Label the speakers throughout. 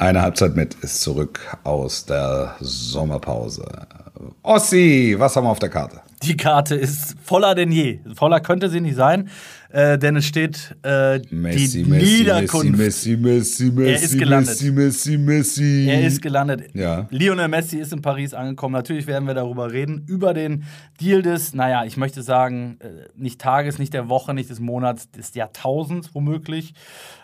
Speaker 1: Eine Halbzeit mit ist zurück aus der Sommerpause. Ossi, was haben wir auf der Karte?
Speaker 2: Die Karte ist voller denn je. Voller könnte sie nicht sein, äh, denn es steht äh,
Speaker 1: Messi,
Speaker 2: die
Speaker 1: Messi,
Speaker 2: Niederkunft.
Speaker 1: Messi, Messi, Messi,
Speaker 2: Er ist gelandet.
Speaker 1: Messi, Messi, Messi.
Speaker 2: Er ist gelandet.
Speaker 1: Ja.
Speaker 2: Lionel Messi ist in Paris angekommen. Natürlich werden wir darüber reden. Über den Deal des, naja, ich möchte sagen, äh, nicht Tages, nicht der Woche, nicht des Monats, des Jahrtausends womöglich.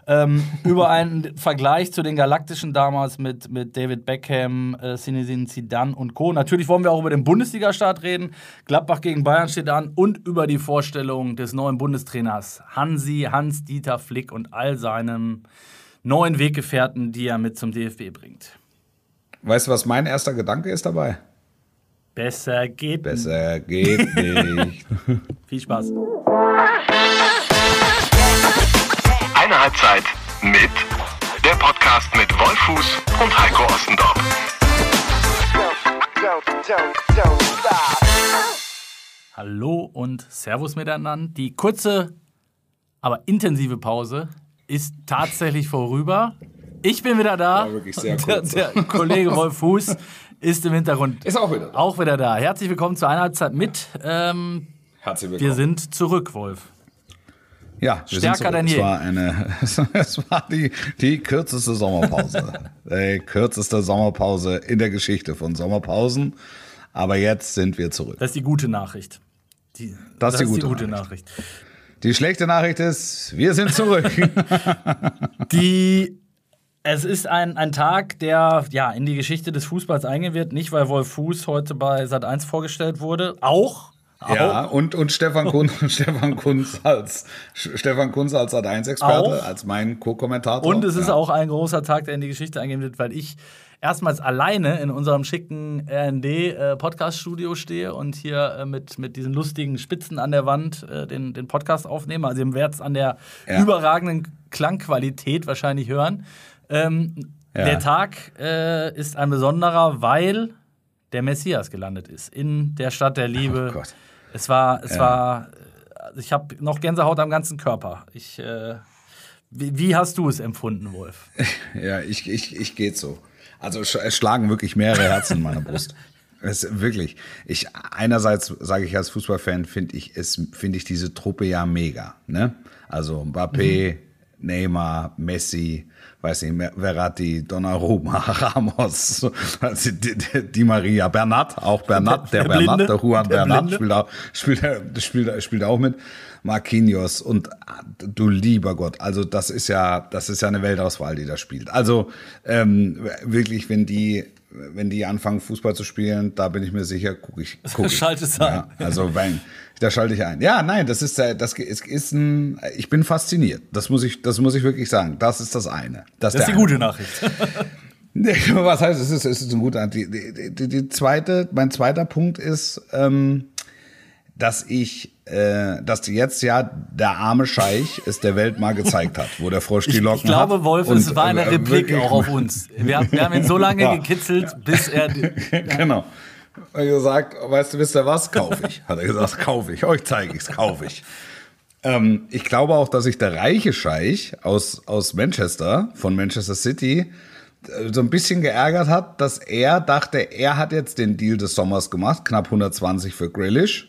Speaker 2: Ähm, über einen Vergleich zu den Galaktischen damals mit, mit David Beckham, äh, Zinedine Zidane und Co. Natürlich wollen wir auch über den Bundesliga-Start reden. Gladbach gegen Bayern steht an und über die Vorstellung des neuen Bundestrainers Hansi, Hans-Dieter Flick und all seinem neuen Weggefährten, die er mit zum DFB bringt.
Speaker 1: Weißt du, was mein erster Gedanke ist dabei?
Speaker 2: Besser geht
Speaker 1: Besser geht nicht.
Speaker 2: Viel Spaß.
Speaker 3: Eine Halbzeit mit der Podcast mit Wolfuß und Heiko Ostendorf.
Speaker 2: Hallo und Servus miteinander. Die kurze, aber intensive Pause ist tatsächlich vorüber. Ich bin wieder da. Der, der Kollege Wolf Fuß ist im Hintergrund.
Speaker 1: Ist auch wieder da.
Speaker 2: Auch wieder da. Herzlich willkommen zur Einhalbzeit mit. Ähm,
Speaker 1: Herzlich willkommen.
Speaker 2: wir sind zurück, Wolf.
Speaker 1: ja,
Speaker 2: stärker denn je.
Speaker 1: Es war, eine, es war die, die kürzeste Sommerpause. die kürzeste Sommerpause in der Geschichte von Sommerpausen. Aber jetzt sind wir zurück.
Speaker 2: Das ist die gute Nachricht. Die,
Speaker 1: Das ist die gute
Speaker 2: gute
Speaker 1: Nachricht.
Speaker 2: Nachricht.
Speaker 1: Die schlechte Nachricht ist, wir sind zurück.
Speaker 2: Die, es ist ein, ein Tag, der ja, in die Geschichte des Fußballs eingehen wird. Nicht, weil Wolf Fuß heute bei Sat1 vorgestellt wurde. Auch.
Speaker 1: Ja,
Speaker 2: auch
Speaker 1: und, und Stefan Kunz, Stefan Kunz als Stefan Kunz als Sat1-Experte,
Speaker 2: Auch.
Speaker 1: als mein Co-Kommentator.
Speaker 2: Und es ist
Speaker 1: ja.
Speaker 2: auch ein großer Tag, der in die Geschichte eingehen wird, weil ich erstmals alleine in unserem schicken RND-Podcast-Studio stehe und hier äh, mit, mit diesen lustigen Spitzen an der Wand äh, den, den Podcast aufnehme. Also ihr werdet es an der
Speaker 1: Ja.
Speaker 2: überragenden Klangqualität wahrscheinlich hören. Ähm,
Speaker 1: Ja.
Speaker 2: Der Tag äh, ist ein besonderer, weil der Messias gelandet ist in der Stadt der Liebe.
Speaker 1: Oh Gott.
Speaker 2: Es war, es
Speaker 1: Ja.
Speaker 2: war, also ich habe noch Gänsehaut am ganzen Körper. Ich, äh, wie, wie hast du es empfunden, Wolf?
Speaker 1: Ja, ich, ich, ich geht so. Also es schlagen wirklich mehrere Herzen in meiner Brust. Es, wirklich. Ich, einerseits sage ich als Fußballfan, finde ich, es, finde ich diese Truppe ja mega. Ne? Also Mbappé, Neymar, Messi, weiß nicht, Verratti, Donnarumma, Ramos, also die, die, die Maria, Bernat, auch Bernat, der,
Speaker 2: Der
Speaker 1: Bernat,
Speaker 2: Blinde,
Speaker 1: der Juan
Speaker 2: der
Speaker 1: Bernat spielt auch, spielt, spielt, spielt auch mit. Marquinhos und du lieber Gott, also das ist ja, das ist ja eine Weltauswahl, die da spielt. Also ähm, wirklich, wenn die, wenn die anfangen Fußball zu spielen, da bin ich mir sicher, gucke ich. Guck ich.
Speaker 2: Schalte es ein.
Speaker 1: Also wenn, da schalte ich ein. Ja, nein, das ist, äh, das ist, ist ein, ich bin fasziniert. Das muss ich, das muss ich wirklich sagen. Das ist das eine.
Speaker 2: Das ist
Speaker 1: der
Speaker 2: die
Speaker 1: eine
Speaker 2: gute Nachricht.
Speaker 1: Was heißt, es ist, es ist ein guter. Die, die, die, die zweite, mein zweiter Punkt ist, ähm, dass ich, äh, dass jetzt ja der arme Scheich es der Welt mal gezeigt hat, wo der Frosch die Locken
Speaker 2: ich glaube,
Speaker 1: hat.
Speaker 2: Wolf,
Speaker 1: Und,
Speaker 2: es war eine
Speaker 1: äh,
Speaker 2: Replik auch auf uns. Wir, haben- wir haben ihn so lange
Speaker 1: Ja.
Speaker 2: gekitzelt, bis er.
Speaker 1: genau. Und gesagt, weißt du, wisst ihr was? Kauf ich. Hat er gesagt, kauf ich. Euch zeige ich's, kauf ich. Ähm, ich glaube auch, dass sich der reiche Scheich aus, aus Manchester, von Manchester City, äh, so ein bisschen geärgert hat, dass er dachte, er hat jetzt den Deal des Sommers gemacht, knapp 120 für Grealish.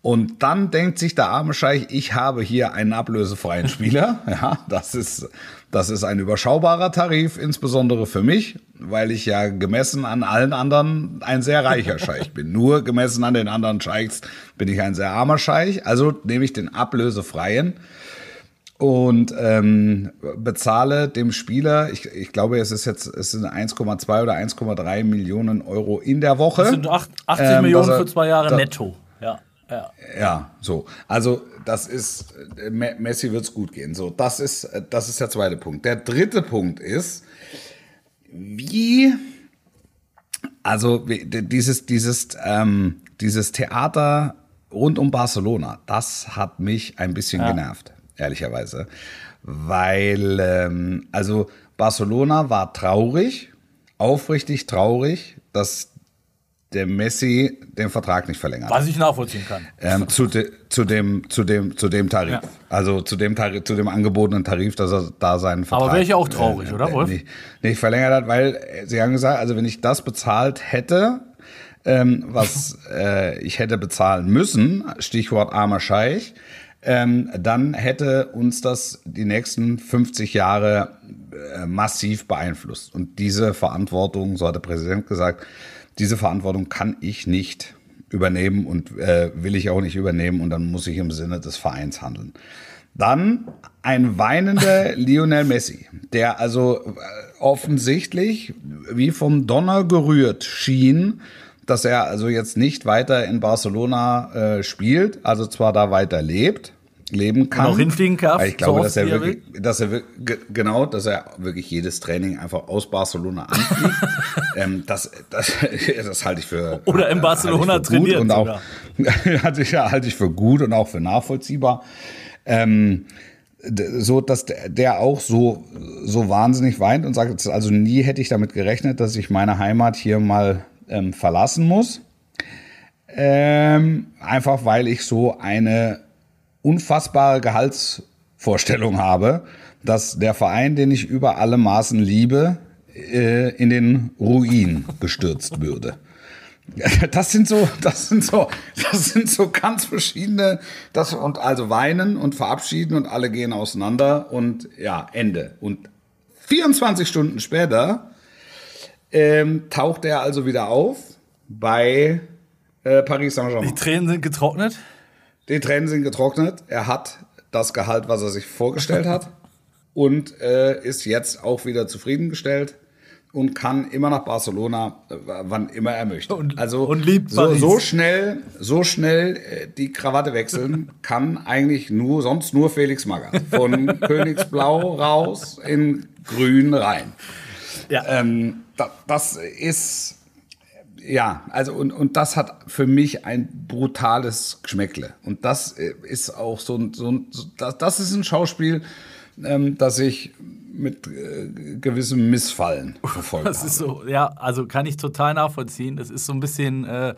Speaker 1: Und dann denkt sich der arme Scheich, ich habe hier einen ablösefreien Spieler. Ja, das ist, das ist ein überschaubarer Tarif, insbesondere für mich, weil ich ja gemessen an allen anderen ein sehr reicher Scheich bin. Nur gemessen an den anderen Scheichs bin ich ein sehr armer Scheich. Also nehme ich den ablösefreien und ähm, bezahle dem Spieler, ich, ich glaube, es ist jetzt es sind 1,2 oder 1,3 Millionen Euro in der Woche.
Speaker 2: Das sind acht- 80
Speaker 1: Ähm,
Speaker 2: Millionen
Speaker 1: er-
Speaker 2: für zwei Jahre
Speaker 1: da-
Speaker 2: netto. Ja, ja.
Speaker 1: ja, so. Also das ist äh, Me- Messi wird's gut gehen. So, das ist äh, das ist der zweite Punkt. Der dritte Punkt ist, wie also dieses dieses ähm, dieses Theater rund um Barcelona, das hat mich ein bisschen genervt, ehrlicherweise, weil ähm, also Barcelona war traurig, aufrichtig traurig, dass der Messi den Vertrag nicht verlängert.
Speaker 2: Was ich nachvollziehen kann.
Speaker 1: Ähm, zu, de, zu, dem, zu, dem, zu dem Tarif.
Speaker 2: Ja.
Speaker 1: Also zu dem, Tarif, zu dem angebotenen Tarif, dass er da seinen Vertrag.
Speaker 2: Aber wäre ich auch traurig, oder, Wolf?
Speaker 1: Nicht, nicht verlängert hat, weil äh, sie haben gesagt, also wenn ich das bezahlt hätte, ähm, was äh, ich hätte bezahlen müssen, Stichwort armer Scheich, ähm, dann hätte uns das die nächsten 50 Jahre äh, massiv beeinflusst. Und diese Verantwortung, so hat der Präsident gesagt, diese Verantwortung kann ich nicht übernehmen und äh, will ich auch nicht übernehmen und dann muss ich im Sinne des Vereins handeln. Dann ein weinender Lionel Messi, der also äh, offensichtlich wie vom Donner gerührt schien, dass er also jetzt nicht weiter in Barcelona äh, spielt, also zwar da weiter lebt, leben kann.
Speaker 2: auch hinfliegen
Speaker 1: Weil ich glaube,
Speaker 2: so
Speaker 1: dass er
Speaker 2: er
Speaker 1: wirklich, dass er wirklich- ge- genau, dass er wirklich jedes Training einfach aus Barcelona anfliegt. ähm, das, das, das halte ich für
Speaker 2: Oder in
Speaker 1: äh,
Speaker 2: Barcelona
Speaker 1: gut
Speaker 2: trainiert
Speaker 1: und auch halte ich, halte ich für gut und auch für nachvollziehbar. Ähm, so dass der, der auch so so wahnsinnig weint und sagt, also nie hätte ich damit gerechnet, dass ich meine Heimat hier mal ähm, verlassen muss. Ähm, einfach weil ich so eine unfassbare Gehaltsvorstellung habe, dass der Verein, den ich über alle Maßen liebe, äh, in den Ruin gestürzt würde. Das sind so, das sind so, das sind so ganz verschiedene, das und also weinen und verabschieden und alle gehen auseinander und ja, Ende. Und 24 Stunden später ähm, taucht er also wieder auf bei äh, Paris Saint-Germain.
Speaker 2: Die Tränen sind getrocknet.
Speaker 1: Die Tränen sind getrocknet. Er hat das Gehalt, was er sich vorgestellt hat und äh, ist jetzt auch wieder zufriedengestellt und kann immer nach Barcelona, äh, wann immer er möchte.
Speaker 2: Und-
Speaker 1: also
Speaker 2: und liebt
Speaker 1: so, so schnell, so schnell äh, die Krawatte wechseln kann eigentlich nur sonst nur Felix Magath von Königsblau raus in Grün rein.
Speaker 2: Ja.
Speaker 1: Ähm, da, das ist ja, also und, und das hat für mich ein brutales Geschmäckle. Und das äh, ist auch so ein, so ein das, das ist ein Schauspiel, ähm, das ich mit äh, gewissem Missfallen verfolgt
Speaker 2: Das ist
Speaker 1: habe.
Speaker 2: so, ja, also kann ich total nachvollziehen. Das ist so ein bisschen äh,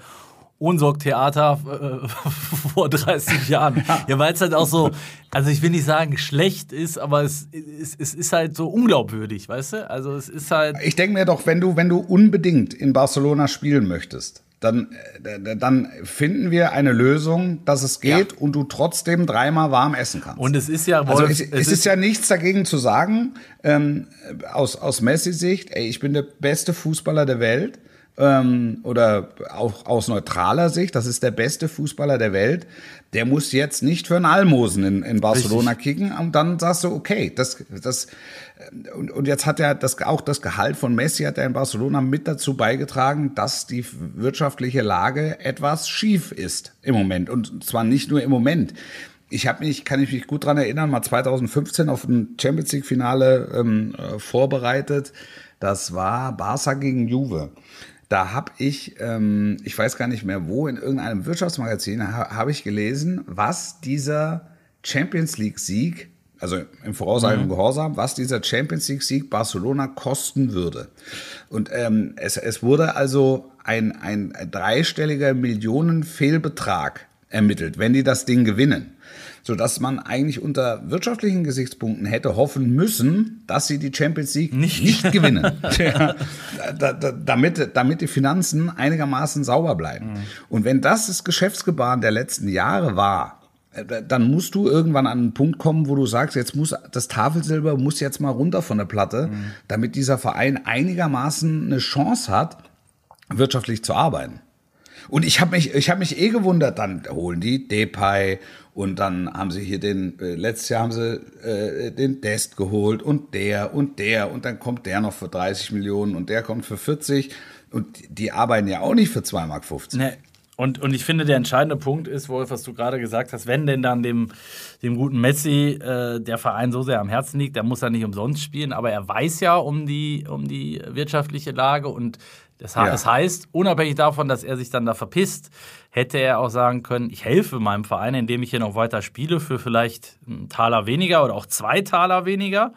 Speaker 2: Unsorgtheater äh, vor 30 Jahren. Ja, weil es halt auch so, also ich will nicht sagen schlecht ist, aber es, es, es ist halt so unglaubwürdig, weißt du? Also es ist halt.
Speaker 1: Ich denke mir doch, wenn du, wenn du unbedingt in Barcelona spielen möchtest, dann, äh, dann finden wir eine Lösung, dass es geht und du trotzdem dreimal warm essen kannst.
Speaker 2: Und es ist ja,
Speaker 1: Also
Speaker 2: Wolf,
Speaker 1: es, es ist, ja nichts dagegen zu sagen, ähm, aus, aus Messi-Sicht, ey, ich bin der beste Fußballer der Welt. Ähm, oder auch aus neutraler Sicht, das ist der beste Fußballer der Welt. Der muss jetzt nicht für einen Almosen in, in Barcelona kicken. Und dann sagst du, okay, das, das, und, und jetzt hat er das, auch das Gehalt von Messi hat er in Barcelona mit dazu beigetragen, dass die wirtschaftliche Lage etwas schief ist im Moment. Und zwar nicht nur im Moment. Ich habe mich, kann ich mich gut dran erinnern, mal 2015 auf ein Champions League Finale ähm, äh, vorbereitet. Das war Barca gegen Juve. Da habe ich, ähm, ich weiß gar nicht mehr wo, in irgendeinem Wirtschaftsmagazin ha, habe ich gelesen, was dieser Champions League Sieg, also im vorauseilenden Gehorsam, was dieser Champions League Sieg Barcelona kosten würde. Und ähm, es, es wurde also ein, ein dreistelliger Millionenfehlbetrag ermittelt, wenn die das Ding gewinnen. Sodass man eigentlich unter wirtschaftlichen Gesichtspunkten hätte hoffen müssen, dass sie die Champions League
Speaker 2: Nicht.
Speaker 1: nicht, gewinnen. ja, da, da, damit, damit die Finanzen einigermaßen sauber bleiben. Und wenn das das Geschäftsgebaren der letzten Jahre war, äh, da- dann musst du irgendwann an einen Punkt kommen, wo du sagst, jetzt muss das Tafelsilber muss jetzt mal runter von der Platte, damit dieser Verein einigermaßen eine Chance hat, wirtschaftlich zu arbeiten. Und ich habe mich, ich habe mich eh gewundert, dann holen die Depay und dann haben sie hier den, äh, letztes Jahr haben sie äh, den Dest geholt und der und der und dann kommt der noch für 30 Millionen und der kommt für 40 und die arbeiten ja auch nicht für 2,50 Mark.
Speaker 2: Ne. Und, und ich finde, der entscheidende Punkt ist, Wolf, was du gerade gesagt hast, wenn denn dann dem, dem guten Messi äh, der Verein so sehr am Herzen liegt, dann muss er nicht umsonst spielen, aber er weiß ja um die, um die wirtschaftliche Lage und das,
Speaker 1: Ja.
Speaker 2: das heißt, unabhängig davon, dass er sich dann da verpisst, hätte er auch sagen können, ich helfe meinem Verein, indem ich hier noch weiter spiele für vielleicht einen Taler weniger oder auch zwei Taler weniger.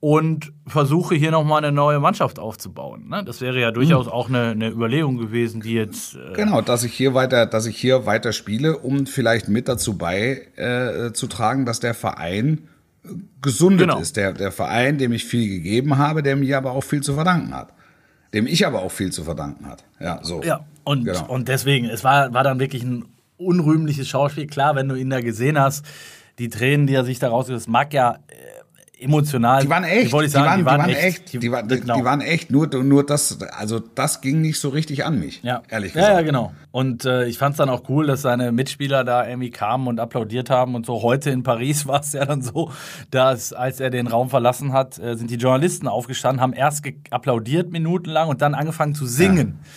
Speaker 2: und versuche hier nochmal eine neue Mannschaft aufzubauen. Ne? Das wäre ja durchaus auch eine, eine Überlegung gewesen, die jetzt.
Speaker 1: Äh genau, dass ich hier weiter, dass ich hier weiter spiele, um vielleicht mit dazu beizutragen, äh, dass der Verein gesundet genau. ist. Der, der Verein, dem ich viel gegeben habe, der mir aber auch viel zu verdanken hat. Dem ich aber auch viel zu verdanken hat. Ja, so.
Speaker 2: Ja, und, genau. und deswegen, es war, war dann wirklich ein unrühmliches Schauspiel. Klar, wenn du ihn da gesehen hast, die Tränen, die er sich daraus, das mag ja emotional.
Speaker 1: Die waren echt. Die, sagen, die, waren, die, waren, die waren, echt. Die, waren, genau. die waren echt. Nur, nur das, also das ging nicht so richtig an mich. Ja. Ehrlich gesagt.
Speaker 2: Ja, ja genau. Und äh, ich fand es dann auch cool, dass seine Mitspieler da irgendwie kamen und applaudiert haben und so. Heute in Paris war es ja dann so, dass als er den Raum verlassen hat, äh, sind die Journalisten aufgestanden, haben erst applaudiert minutenlang und dann angefangen zu singen. Ja.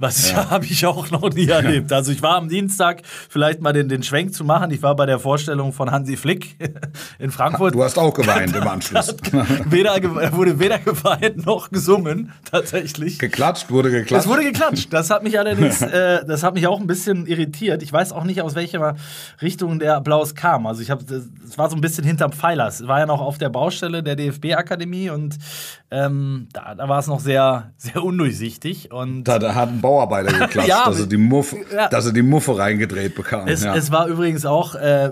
Speaker 2: Was ja. habe ich auch noch nie erlebt. Also ich war am Dienstag, vielleicht mal den, den Schwenk zu machen. Ich war bei der Vorstellung von Hansi Flick in Frankfurt.
Speaker 1: Du hast auch geweint im Anschluss.
Speaker 2: weder, wurde weder geweint noch gesungen, tatsächlich.
Speaker 1: Geklatscht, wurde geklatscht.
Speaker 2: Es wurde geklatscht. Das hat mich allerdings, äh, das hat mich auch ein bisschen irritiert. Ich weiß auch nicht, aus welcher Richtung der Applaus kam. Also ich habe, es war so ein bisschen hinterm Pfeiler. Es war ja noch auf der Baustelle der DFB-Akademie und ähm, da, da war es noch sehr, sehr undurchsichtig. Und
Speaker 1: da, da hat ein Bauarbeiter geklatscht, ja, dass, er die Muffe, ja. dass er die Muffe reingedreht bekam.
Speaker 2: Es, ja. es war übrigens auch, äh,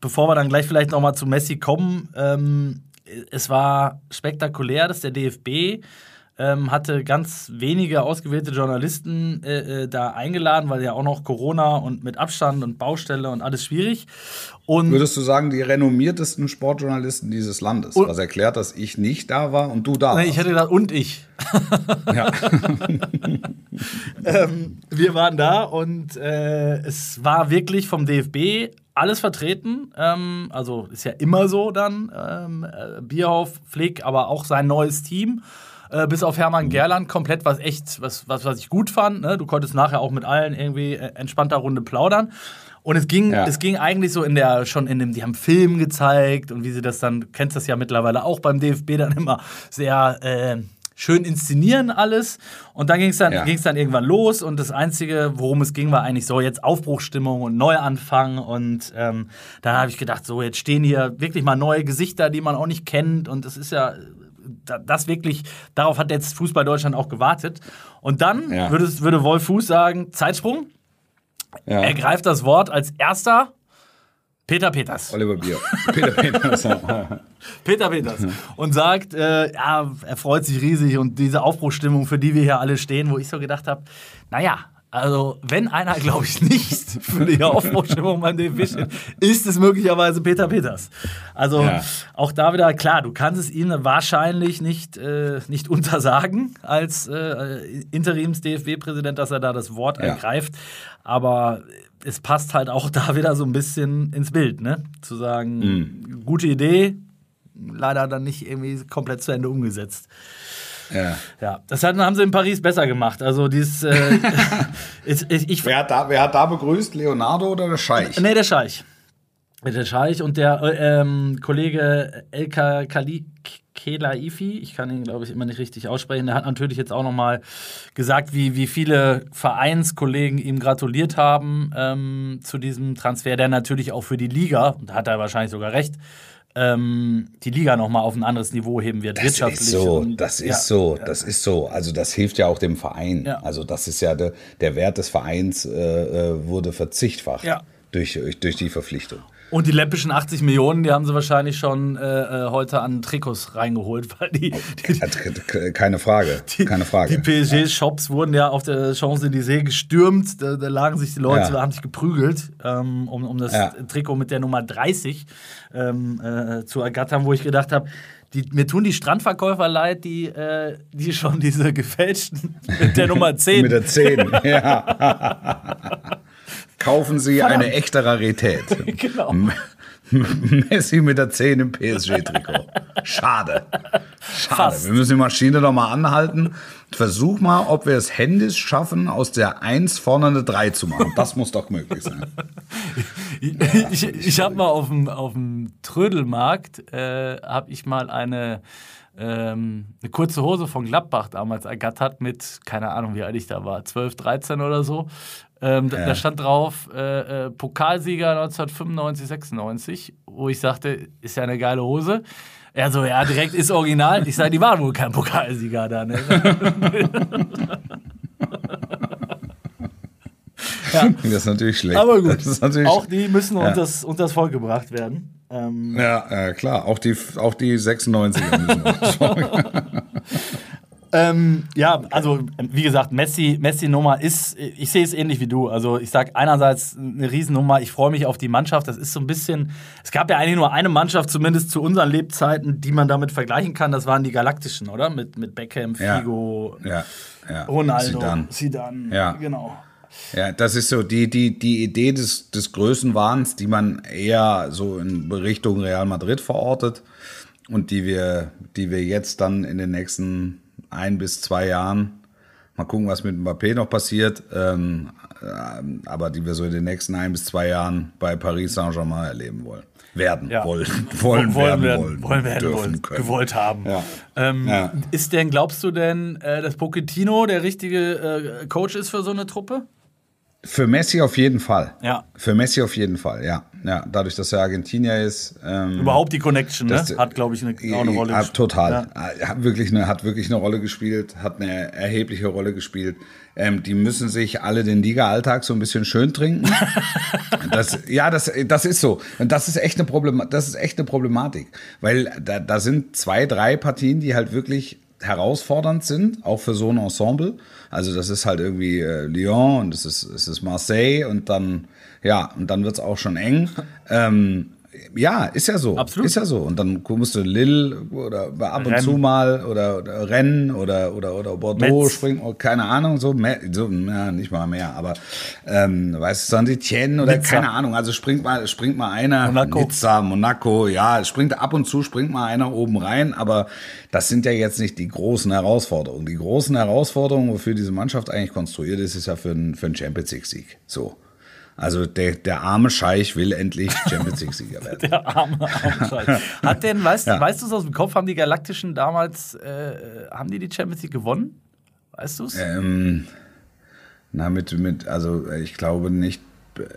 Speaker 2: bevor wir dann gleich vielleicht nochmal zu Messi kommen, ähm, es war spektakulär, dass der DFB ähm, hatte ganz wenige ausgewählte Journalisten äh, äh, da eingeladen, weil ja auch noch Corona und mit Abstand und Baustelle und alles schwierig. Und
Speaker 1: Würdest du sagen, die renommiertesten Sportjournalisten dieses Landes? Was erklärt, dass ich nicht da war und du da
Speaker 2: warst? Ich hätte gedacht, und ich. Ja. ähm, wir waren da und äh, es war wirklich vom DFB alles vertreten. Ähm, also ist ja immer so dann. Ähm, äh, Bierhoff, Flick, aber auch sein neues Team. Äh, bis auf Hermann mhm. Gerland komplett, was echt, was, was, was ich gut fand. Ne? Du konntest nachher auch mit allen irgendwie äh, entspannter Runde plaudern. Und es ging, ja. es ging eigentlich so in der, schon in dem, die haben Film gezeigt und wie sie das dann, kennst das ja mittlerweile auch beim DFB dann immer sehr äh, schön inszenieren alles. Und dann ging es dann, ja. dann irgendwann los und das Einzige, worum es ging, war eigentlich so jetzt Aufbruchstimmung und Neuanfang. Und ähm, dann habe ich gedacht, so jetzt stehen hier wirklich mal neue Gesichter, die man auch nicht kennt. Und das ist ja das wirklich, darauf hat jetzt Fußball Deutschland auch gewartet. Und dann ja. würde, würde Wolf Fuß sagen, Zeitsprung. Ja. Er greift das Wort als erster Peter Peters.
Speaker 1: Oliver Bier. Peter Peters.
Speaker 2: Peter Peters. Und sagt, äh, ja, er freut sich riesig und diese Aufbruchstimmung, für die wir hier alle stehen, wo ich so gedacht habe, naja, also, wenn einer, glaube ich, nicht für die Aufbruchstimmung beim DFB steht, ist es möglicherweise Peter Peters. Also, ja. auch da wieder, klar, du kannst es ihm wahrscheinlich nicht, äh, nicht untersagen als äh, Interims-DFB-Präsident, dass er da das Wort ja. ergreift. Aber es passt halt auch da wieder so ein bisschen ins Bild, ne? Zu sagen, mhm. gute Idee, leider dann nicht irgendwie komplett zu Ende umgesetzt. Ja. ja. Das haben sie in Paris besser gemacht. Also dieses. Äh,
Speaker 1: ich, ich, wer, hat da, wer hat da begrüßt? Leonardo oder der Scheich?
Speaker 2: Nee, der Scheich. Der Scheich und der äh, ähm, Kollege Elka Kali Kelaifi, ich kann ihn, glaube ich, immer nicht richtig aussprechen, der hat natürlich jetzt auch nochmal gesagt, wie, wie viele Vereinskollegen ihm gratuliert haben ähm, zu diesem Transfer, der natürlich auch für die Liga, und da hat er wahrscheinlich sogar recht, ähm, die Liga nochmal auf ein anderes Niveau heben wird.
Speaker 1: Das wirtschaftlich ist so, und, das ist ja, so, das ist so. Also das hilft ja auch dem Verein. Ja. Also das ist ja de, der Wert des Vereins äh, äh wurde verzichtfacht ja. durch, durch die Verpflichtung.
Speaker 2: Und die läppischen 80 Millionen, die haben sie wahrscheinlich schon äh, äh heute an Trikots reingeholt, weil die, die,
Speaker 1: die keine Frage,
Speaker 2: die,
Speaker 1: keine Frage.
Speaker 2: Die PSG-Shops wurden ja auf der Champs-Élysées gestürmt, da, da, lagen sich die Leute, ja. haben sich geprügelt, ähm, um, um das ja. Trikot mit der Nummer 30 ähm, äh, zu ergattern, wo ich gedacht habe, die, mir tun die Strandverkäufer leid, die, äh, die schon diese gefälschten mit der Nummer 10.
Speaker 1: mit der 10, ja. Kaufen Sie Verdammt. eine echte Rarität. genau. Messi mit der 10 im PSG-Trikot. Schade. Schade. Fast. Wir müssen die Maschine doch mal anhalten. Versuch mal, ob wir es händisch schaffen, aus der 1 vorne eine 3 zu machen. Das muss doch möglich sein.
Speaker 2: ich ich, ich habe mal auf dem, auf dem Trödelmarkt, äh, habe ich mal eine ähm, eine kurze Hose von Gladbach damals ergattert mit, keine Ahnung, wie alt ich da war, 12, 13 oder so. Ähm, ja. Da stand drauf äh, äh, Pokalsieger 1995, 96, wo ich sagte, ist ja eine geile Hose. Er so, ja, direkt ist original. Ich sage, die waren wohl kein Pokalsieger da. Ne?
Speaker 1: Ja. Das ist natürlich schlecht.
Speaker 2: Aber gut, auch die müssen
Speaker 1: Ja.
Speaker 2: unters, unters Volk gebracht werden. Ähm,
Speaker 1: Ja, äh, klar. Auch die, auch die 96er müssen.
Speaker 2: Ähm, ja, also wie gesagt, Messi, Messi-Nummer ist, ich sehe es ähnlich wie du. Also ich sage einerseits eine Riesennummer, ich freue mich auf die Mannschaft. Das ist so ein bisschen, es gab ja eigentlich nur eine Mannschaft, zumindest zu unseren Lebzeiten, die man damit vergleichen kann. Das waren die Galaktischen, oder? Mit, mit Beckham,
Speaker 1: Ja.
Speaker 2: Figo,
Speaker 1: ja, ja.
Speaker 2: Ronaldo,
Speaker 1: Zidane.
Speaker 2: Zidane.
Speaker 1: Ja.
Speaker 2: Genau.
Speaker 1: Ja, das ist so die, die, die Idee des, des Größenwahns, die man eher so in Richtung Real Madrid verortet und die wir, die wir jetzt dann in den nächsten ein bis zwei Jahren, mal gucken, was mit Mbappé noch passiert, ähm, ähm, aber die wir so in den nächsten ein bis zwei Jahren bei Paris Saint-Germain erleben wollen. Werden,
Speaker 2: Ja.
Speaker 1: wollen, wollen, werden,
Speaker 2: werden,
Speaker 1: wollen,
Speaker 2: wollen werden,
Speaker 1: dürfen
Speaker 2: wollen,
Speaker 1: können.
Speaker 2: gewollt haben.
Speaker 1: Ja.
Speaker 2: Ähm,
Speaker 1: Ja.
Speaker 2: Ist denn, glaubst du denn, äh, dass Pochettino der richtige äh, Coach ist für so eine Truppe?
Speaker 1: Für Messi auf jeden Fall.
Speaker 2: Ja.
Speaker 1: Für Messi auf jeden Fall, ja. ja dadurch, dass er Argentinier ist. Ähm,
Speaker 2: Überhaupt die Connection, ne?
Speaker 1: Das-
Speaker 2: Hat, glaube ich, eine, auch eine Rolle gespielt.
Speaker 1: Total.
Speaker 2: Ja.
Speaker 1: Hat, wirklich eine, hat wirklich eine Rolle gespielt, hat eine erhebliche Rolle gespielt. Ähm, die müssen sich alle den Liga-Alltag so ein bisschen schön trinken. das, ja, das, das ist so. Und das ist echt eine, Problem, das ist echt eine Problematik. Weil da, da sind zwei, drei Partien, die halt wirklich herausfordernd sind, auch für so ein Ensemble. Also das ist halt irgendwie äh, Lyon und es ist, es ist Marseille und dann, ja, und dann wird's auch schon eng. Ähm, ja, ist ja so.
Speaker 2: Absolut.
Speaker 1: Ist ja so. Und dann musst du Lille oder ab und
Speaker 2: Rennes.
Speaker 1: zu mal oder, oder Rennes oder, oder, oder Bordeaux
Speaker 2: Metz.
Speaker 1: springen, oh, keine Ahnung, so, mehr, so ja, nicht mal mehr, aber ähm, weißt du, Saint-Etienne oder
Speaker 2: Nizza.
Speaker 1: keine Ahnung, also springt mal, springt mal einer,
Speaker 2: Monaco.
Speaker 1: Nizza, Monaco, ja, springt ab und zu, springt mal einer oben rein, aber das sind ja jetzt nicht die großen Herausforderungen. Die großen Herausforderungen, wofür diese Mannschaft eigentlich konstruiert ist, ist ja für einen, für einen Champions League-Sieg. So. Also der, der arme Scheich will endlich Champions League-Sieger werden.
Speaker 2: Der arme, arme Scheiß. Hat denn, weißt,
Speaker 1: Ja.
Speaker 2: weißt du es aus dem Kopf, haben die Galaktischen damals, äh, haben die die Champions League gewonnen? Weißt du es?
Speaker 1: Ähm, na, mit, mit, also ich glaube nicht,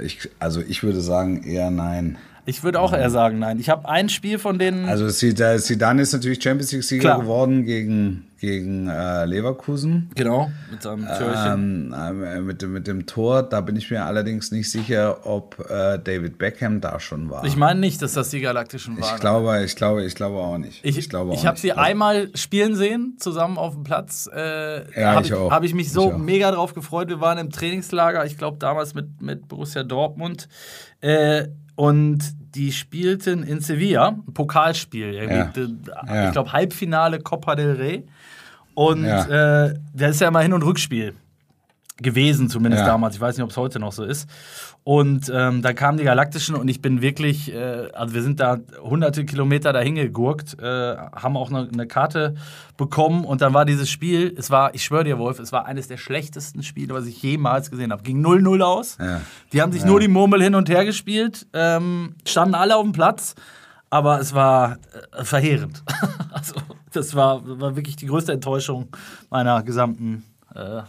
Speaker 1: ich, also ich würde sagen eher nein.
Speaker 2: Ich würde auch eher sagen, nein. Ich habe ein Spiel von denen.
Speaker 1: Also Zidane ist natürlich Champions League-Sieger
Speaker 2: Klar.
Speaker 1: geworden gegen, gegen äh, Leverkusen.
Speaker 2: genau, mit seinem Türchen.
Speaker 1: Ähm, äh, mit, dem- mit dem Tor, da bin ich mir allerdings nicht sicher, ob äh, David Beckham da schon war.
Speaker 2: ich meine nicht, dass das die Galaktischen waren.
Speaker 1: ich glaube, ich glaube, ich glaube auch nicht.
Speaker 2: Ich,
Speaker 1: glaube
Speaker 2: ich
Speaker 1: auch
Speaker 2: habe sie
Speaker 1: Also,
Speaker 2: einmal spielen sehen, zusammen auf dem Platz. Äh,
Speaker 1: Ja,
Speaker 2: habe
Speaker 1: ich
Speaker 2: ich,
Speaker 1: auch.
Speaker 2: hab ich mich so
Speaker 1: Ich
Speaker 2: mega drauf gefreut. Wir waren im Trainingslager, ich glaube damals mit, mit Borussia Dortmund. Äh, und die spielten in Sevilla, ein Pokalspiel. irgendwie.
Speaker 1: Ja.
Speaker 2: Ich glaube Halbfinale Copa del Rey. Und
Speaker 1: Ja.
Speaker 2: äh, das ist ja immer Hin- und Rückspiel gewesen, zumindest
Speaker 1: Ja.
Speaker 2: damals. Ich weiß nicht, ob es heute noch so ist. Und ähm, dann kamen die Galaktischen und ich bin wirklich, äh, also wir sind da hunderte Kilometer dahin gegurkt, äh, haben auch eine, eine Karte bekommen und dann war dieses Spiel, es war, ich schwöre dir, Wolf, es war eines der schlechtesten Spiele, was ich jemals gesehen habe. Ging 0-0 aus.
Speaker 1: Ja.
Speaker 2: Die haben sich nur die Murmel hin und her gespielt, ähm, standen alle auf dem Platz, aber es war äh, verheerend. also, das war, war wirklich die größte Enttäuschung meiner gesamten äh,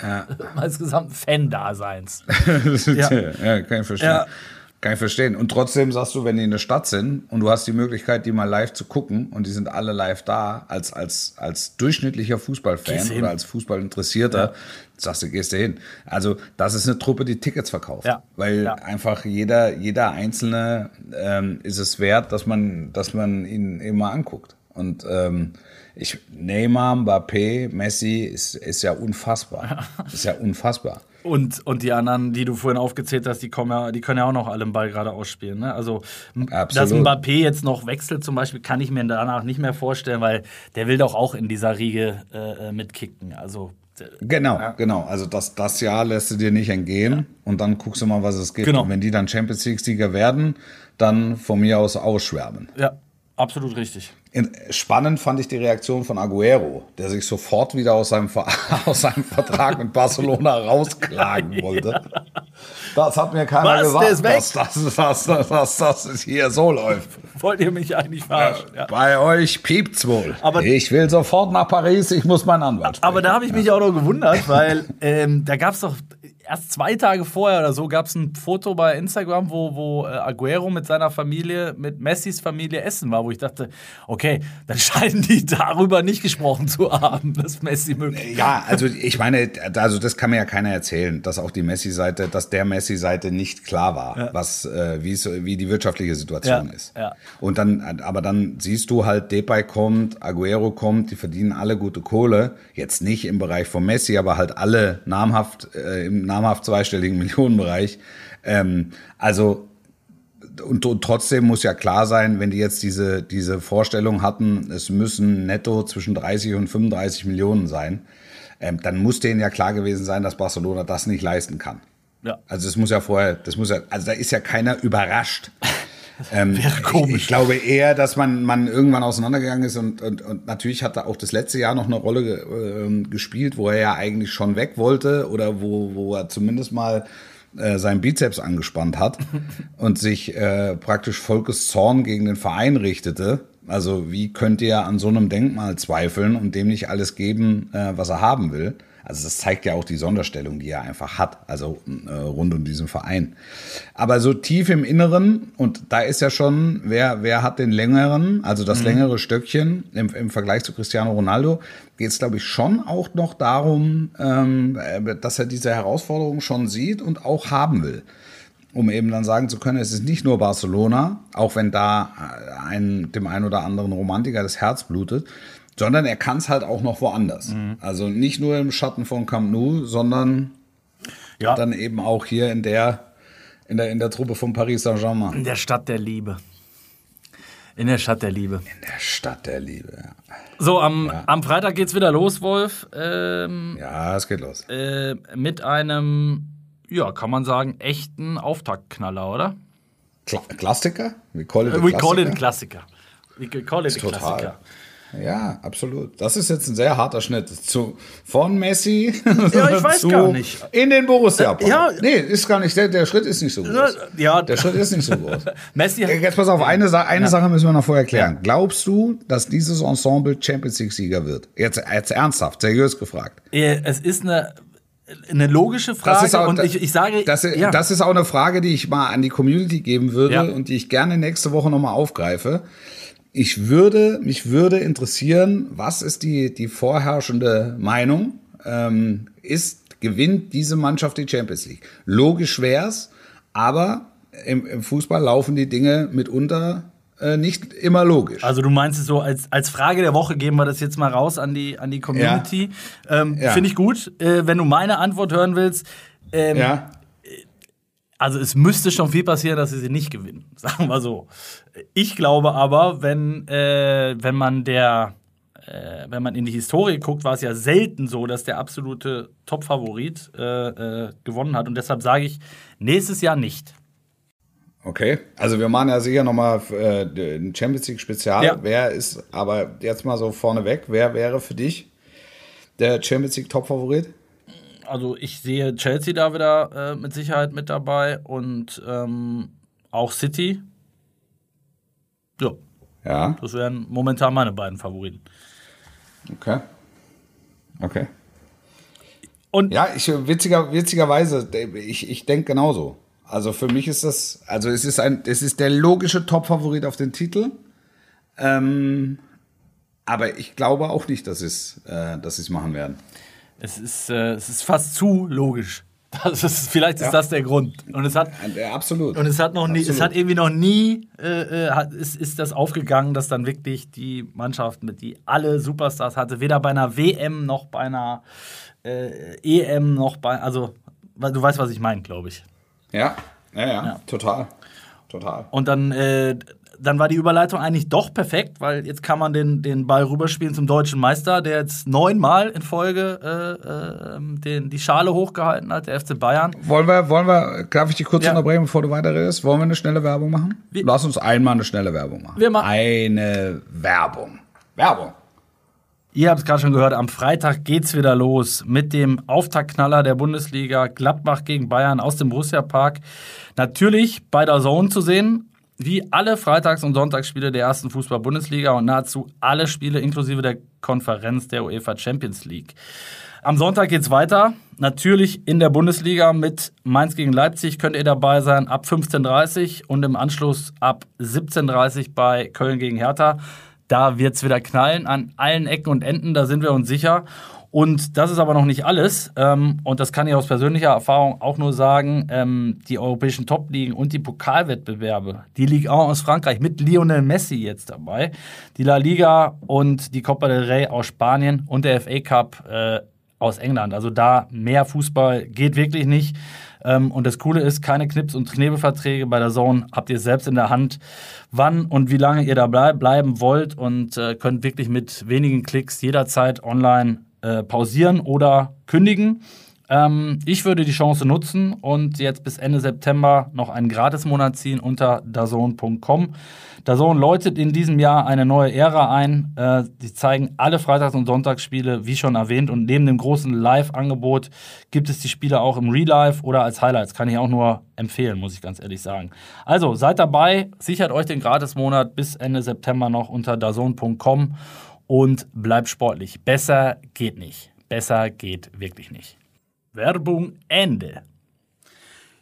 Speaker 1: Ja.
Speaker 2: meines gesamten Fan-Daseins.
Speaker 1: ja.
Speaker 2: Ja.
Speaker 1: ja, kann ich verstehen.
Speaker 2: Ja.
Speaker 1: Kann ich verstehen. Und trotzdem sagst du, wenn die in der Stadt sind und du hast die Möglichkeit, die mal live zu gucken und die sind alle live da, als, als, als durchschnittlicher Fußballfan oder als Fußballinteressierter, sagst du, gehst du hin. Also, das ist eine Truppe, die Tickets verkauft.
Speaker 2: Ja.
Speaker 1: Weil
Speaker 2: Ja.
Speaker 1: einfach jeder, jeder Einzelne ähm, ist es wert, dass man, dass man ihn immer anguckt. Und ähm, ich, Neymar, Mbappé, Messi ist, ist ja unfassbar. Ist ja unfassbar.
Speaker 2: Und, und die anderen, die du vorhin aufgezählt hast, die, kommen ja, die können ja auch noch alle den Ball gerade ausspielen. Ne? Also, m- dass
Speaker 1: Absolut.
Speaker 2: Mbappé jetzt noch wechselt zum Beispiel, kann ich mir danach nicht mehr vorstellen, weil der will doch auch in dieser Riege äh, äh, mitkicken. Also,
Speaker 1: Genau, genau. Also das, das Jahr lässt du dir nicht entgehen und dann guckst du mal, was es gibt.
Speaker 2: Genau.
Speaker 1: Und wenn die dann Champions League-Sieger werden, dann von mir aus ausschwärmen.
Speaker 2: ja, absolut richtig.
Speaker 1: Spannend fand ich die Reaktion von Aguero, der sich sofort wieder aus seinem, Ver- aus seinem Vertrag mit Barcelona rausklagen wollte. Das hat mir keiner
Speaker 2: Was?
Speaker 1: Gesagt, dass das, dass, dass, dass das hier so läuft.
Speaker 2: Wollt ihr mich eigentlich verarschen? Ja.
Speaker 1: Bei euch piept's wohl.
Speaker 2: Aber-
Speaker 1: ich will sofort nach Paris, ich muss meinen Anwalt sprechen.
Speaker 2: Aber da habe ich mich auch noch gewundert, weil ähm, da gab es doch, erst zwei Tage vorher oder so gab es ein Foto bei Instagram, wo, wo äh, Aguero mit seiner Familie, mit Messis Familie essen war, wo ich dachte, okay, dann scheinen die darüber nicht gesprochen zu haben, dass Messi möglich
Speaker 1: Ja, also ich meine, also das kann mir ja keiner erzählen, dass auch die Messi-Seite, dass der Messi-Seite nicht klar war, ja. was, äh, wie, die wirtschaftliche Situation
Speaker 2: ja,
Speaker 1: ist.
Speaker 2: Ja.
Speaker 1: Und dann, aber dann siehst du halt, Depay kommt, Aguero kommt, die verdienen alle gute Kohle. Jetzt nicht im Bereich von Messi, aber halt alle namhaft äh, im namhaft zweistelligen Millionenbereich. Ähm, also und, und, trotzdem muss ja klar sein, wenn die jetzt diese, diese Vorstellung hatten, es müssen netto zwischen 30 und 35 Millionen sein, ähm, dann muss denen ja klar gewesen sein, dass Barcelona das nicht leisten kann.
Speaker 2: Ja.
Speaker 1: Also es muss ja vorher, das muss ja, also da ist ja keiner überrascht.
Speaker 2: Ähm, Wäre komisch.
Speaker 1: Ich, glaube eher, dass man, man irgendwann auseinandergegangen ist und, und, und natürlich hat er auch das letzte Jahr noch eine Rolle äh, gespielt, wo er ja eigentlich schon weg wollte oder wo, wo er zumindest mal äh, seinen Bizeps angespannt hat und sich äh, praktisch Volkes Zorn gegen den Verein richtete. Also wie könnt ihr an so einem Denkmal zweifeln und dem nicht alles geben, äh, was er haben will? Also das zeigt ja auch die Sonderstellung, die er einfach hat, also äh, rund um diesen Verein. Aber so tief im Inneren, und da ist ja schon, wer, wer hat den längeren, also das mhm. längere Stöckchen im, im Vergleich zu Cristiano Ronaldo, geht es, glaube ich, schon auch noch darum, ähm, äh, dass er diese Herausforderung schon sieht und auch haben will um eben dann sagen zu können, es ist nicht nur Barcelona, auch wenn da äh, ein, dem einen oder anderen Romantiker das Herz blutet, sondern er kann es halt auch noch woanders. Mhm. Also nicht nur im Schatten von Camp Nou, sondern ja. dann eben auch hier in der, in der, in der Truppe von Paris Saint-Germain.
Speaker 2: In der Stadt der Liebe. In der Stadt der Liebe.
Speaker 1: In der Stadt der Liebe, ja.
Speaker 2: So, am, ja. am Freitag geht's wieder los, Wolf.
Speaker 1: Ähm, ja, es geht los.
Speaker 2: Äh, mit einem, ja, kann man sagen, echten Auftaktknaller, oder?
Speaker 1: Kla Klassiker? We call it a
Speaker 2: We call it a Klassiker. We call it a
Speaker 1: Klassiker. Ja, absolut. Das ist jetzt ein sehr harter Schnitt. Zu, von Messi
Speaker 2: ja, ich weiß gar nicht.
Speaker 1: in den Borussia.
Speaker 2: Äh, ja.
Speaker 1: Nee, ist gar nicht, der, der Schritt ist nicht so groß.
Speaker 2: Ja.
Speaker 1: Der Schritt ist nicht so groß.
Speaker 2: Messi
Speaker 1: jetzt pass auf, eine, eine ja. Sache müssen wir noch vorher klären. Glaubst du, dass dieses Ensemble Champions League-Sieger wird? Jetzt, jetzt ernsthaft, seriös gefragt.
Speaker 2: Es ist eine eine logische Frage
Speaker 1: auch,
Speaker 2: und ich, ich sage
Speaker 1: das, ja. das ist auch eine Frage, die ich mal an die Community geben würde ja. und die ich gerne nächste Woche nochmal aufgreife ich würde, mich würde interessieren, was ist die, die vorherrschende Meinung? Ähm, ist, gewinnt diese Mannschaft die Champions League? Logisch wär's, aber im, im Fußball laufen die Dinge mitunter äh, nicht immer logisch.
Speaker 2: Also du meinst es so, als, als Frage der Woche geben wir das jetzt mal raus an die, an die Community. Ja. Ähm, ja. Finde ich gut. Äh, wenn du meine Antwort hören willst, ähm, ja. Also es müsste schon viel passieren, dass sie sie nicht gewinnen, sagen wir so. Ich glaube aber, wenn, äh, wenn man der äh, wenn man in die Historie guckt, war es ja selten so, dass der absolute Top-Favorit äh, äh gewonnen hat. Und deshalb sage ich, nächstes Jahr nicht.
Speaker 1: Okay, also wir machen ja sicher nochmal äh, ein Champions League Spezial. Ja. Wer ist, aber jetzt mal so vorneweg, wer wäre für dich der Champions League Top-Favorit?
Speaker 2: Also ich sehe Chelsea da wieder äh, mit Sicherheit mit dabei und ähm, auch City. Ja.
Speaker 1: Ja.
Speaker 2: Das wären momentan meine beiden Favoriten.
Speaker 1: Okay. Okay. Und ja, ich, witziger, witzigerweise, ich, ich denke genauso. Also für mich ist das, also es ist ein, es ist der logische Top-Favorit auf den Titel. Ähm, aber ich glaube auch nicht, dass es, äh, dass sie es machen werden.
Speaker 2: Es ist, äh, es ist fast zu logisch. Das ist, vielleicht ist ja. das der Grund. Und es hat
Speaker 1: ja, absolut.
Speaker 2: Und es hat noch nie, absolut. es hat irgendwie noch nie äh, äh, hat, ist, ist das aufgegangen, dass dann wirklich die Mannschaft mit die alle Superstars hatte, weder bei einer WM noch bei einer äh, EM noch bei, also du weißt, was ich meine, glaube ich.
Speaker 1: Ja, ja, ja, ja, total, total.
Speaker 2: Und dann äh, dann war die Überleitung eigentlich doch perfekt, weil jetzt kann man den, den Ball rüberspielen zum deutschen Meister, der jetzt neunmal in Folge äh, äh, den, die Schale hochgehalten hat, der FC Bayern.
Speaker 1: Wollen wir, wollen wir, darf ich dich kurz ja. unterbrechen, bevor du weiterredest? Wollen wir eine schnelle Werbung machen? Wie? Lass uns einmal eine schnelle Werbung machen.
Speaker 2: Wir machen
Speaker 1: eine Werbung. Werbung.
Speaker 2: Ihr habt es gerade schon gehört, am Freitag geht's wieder los mit dem Auftaktknaller der Bundesliga Gladbach gegen Bayern aus dem Borussia Park. Natürlich bei der Zone zu sehen, wie alle Freitags- und Sonntagsspiele der ersten Fußball-Bundesliga und nahezu alle Spiele inklusive der Konferenz der UEFA Champions League. Am Sonntag geht's weiter. Natürlich in der Bundesliga mit Mainz gegen Leipzig könnt ihr dabei sein ab 15.30 Uhr und im Anschluss ab 17.30 Uhr bei Köln gegen Hertha. Da wird's wieder knallen an allen Ecken und Enden, da sind wir uns sicher. Und das ist aber noch nicht alles. Ähm, und das kann ich aus persönlicher Erfahrung auch nur sagen. Ähm, die europäischen Top-Ligen und die Pokalwettbewerbe, die Ligue 1 aus Frankreich mit Lionel Messi jetzt dabei, die La Liga und die Copa del Rey aus Spanien und der FA Cup äh, aus England. Also da mehr Fußball geht wirklich nicht. Ähm, und das Coole ist, keine Knips- und Knebelverträge bei der Zone habt ihr selbst in der Hand, wann und wie lange ihr da bleib bleiben wollt und äh, könnt wirklich mit wenigen Klicks jederzeit online äh, pausieren oder kündigen. Ähm, ich würde die Chance nutzen und jetzt bis Ende September noch einen Gratismonat ziehen unter dazone.com. Dazone läutet in diesem Jahr eine neue Ära ein. Äh, die zeigen alle Freitags- und Sonntagsspiele, wie schon erwähnt. Und neben dem großen Live-Angebot gibt es die Spiele auch im Real Life oder als Highlights. Kann ich auch nur empfehlen, muss ich ganz ehrlich sagen. Also seid dabei, sichert euch den Gratismonat bis Ende September noch unter dazone.com und bleibt sportlich. Besser geht nicht. Besser geht wirklich nicht. Werbung Ende.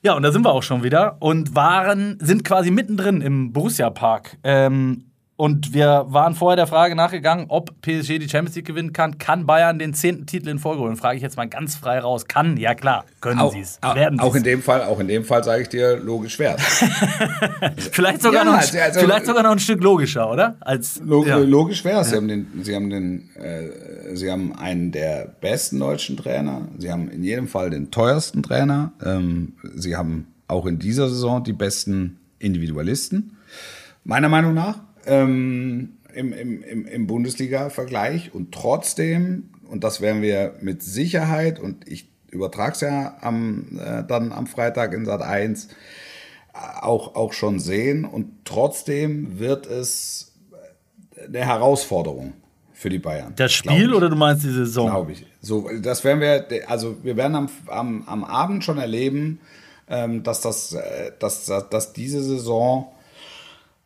Speaker 2: Ja, und da sind wir auch schon wieder und waren, sind quasi mittendrin im Borussia Park. Ähm, und wir waren vorher der Frage nachgegangen, ob PSG die Champions League gewinnen kann. Kann Bayern den zehnten Titel in Folge holen? Frage ich jetzt mal ganz frei raus. Kann, ja klar, können sie es.
Speaker 1: auch,
Speaker 2: Werden
Speaker 1: auch
Speaker 2: sie's.
Speaker 1: in dem Fall, auch in dem Fall sage ich dir, logisch wert.
Speaker 2: vielleicht sogar,
Speaker 1: Ja,
Speaker 2: noch, ein,
Speaker 1: also- also-
Speaker 2: vielleicht sogar noch ein Stück logischer, oder? Als,
Speaker 1: Log
Speaker 2: ja.
Speaker 1: Logisch wäre es. Sie haben den, sie haben den, äh, sie haben einen der besten deutschen Trainer. Sie haben in jedem Fall den teuersten Trainer. Ähm, sie haben auch in dieser Saison die besten Individualisten. Meiner Meinung nach. Ähm, im, im, im, Bundesliga-Vergleich und trotzdem, und das werden wir mit Sicherheit, und ich übertrage es ja am, äh, dann am Freitag in Sat 1, auch, auch schon sehen. Und trotzdem wird es eine Herausforderung für die Bayern.
Speaker 2: Das Spiel oder du meinst die Saison?
Speaker 1: Glaube ich. So, das werden wir, also wir werden am, am, am Abend schon erleben, ähm, dass, das, äh, dass, dass, dass diese Saison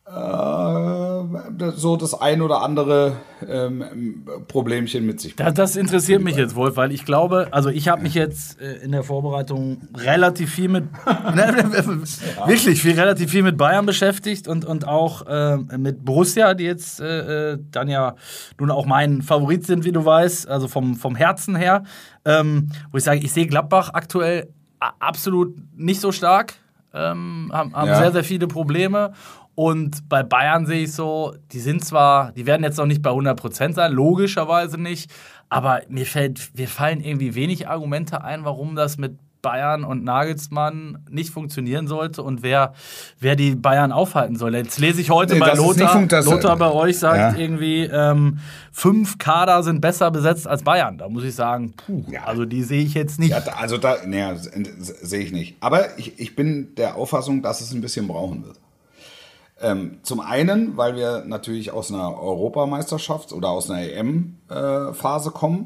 Speaker 1: äh, so das ein oder andere ähm, Problemchen mit sich
Speaker 2: Das, das interessiert mich jetzt wohl, weil ich glaube, also ich habe mich jetzt äh, in der Vorbereitung relativ viel mit, wirklich viel, relativ viel mit Bayern beschäftigt und, und auch äh, mit Borussia, die jetzt äh, äh, dann ja nun auch mein Favorit sind, wie du weißt, also vom, vom Herzen her, ähm, wo ich sage, ich sehe Gladbach aktuell absolut nicht so stark, ähm, haben, haben
Speaker 1: Ja.
Speaker 2: sehr, sehr viele Probleme. Und bei Bayern sehe ich so, die sind zwar, die werden jetzt noch nicht bei 100% sein, logischerweise nicht, aber mir, fällt, mir fallen irgendwie wenig Argumente ein, warum das mit Bayern und Nagelsmann nicht funktionieren sollte und wer, wer die Bayern aufhalten soll. Jetzt lese ich heute
Speaker 1: Nee,
Speaker 2: bei Lothar, Lothar bei euch sagt
Speaker 1: Ja.
Speaker 2: irgendwie, ähm, fünf Kader sind besser besetzt als Bayern. Da muss ich sagen, puh,
Speaker 1: Ja.
Speaker 2: also die sehe ich jetzt nicht.
Speaker 1: Ja, also da, naja, sehe ich nicht. Aber ich, ich bin der Auffassung, dass es ein bisschen brauchen wird. Ähm, zum einen, weil wir natürlich aus einer Europameisterschaft oder aus einer EM-Phase kommen,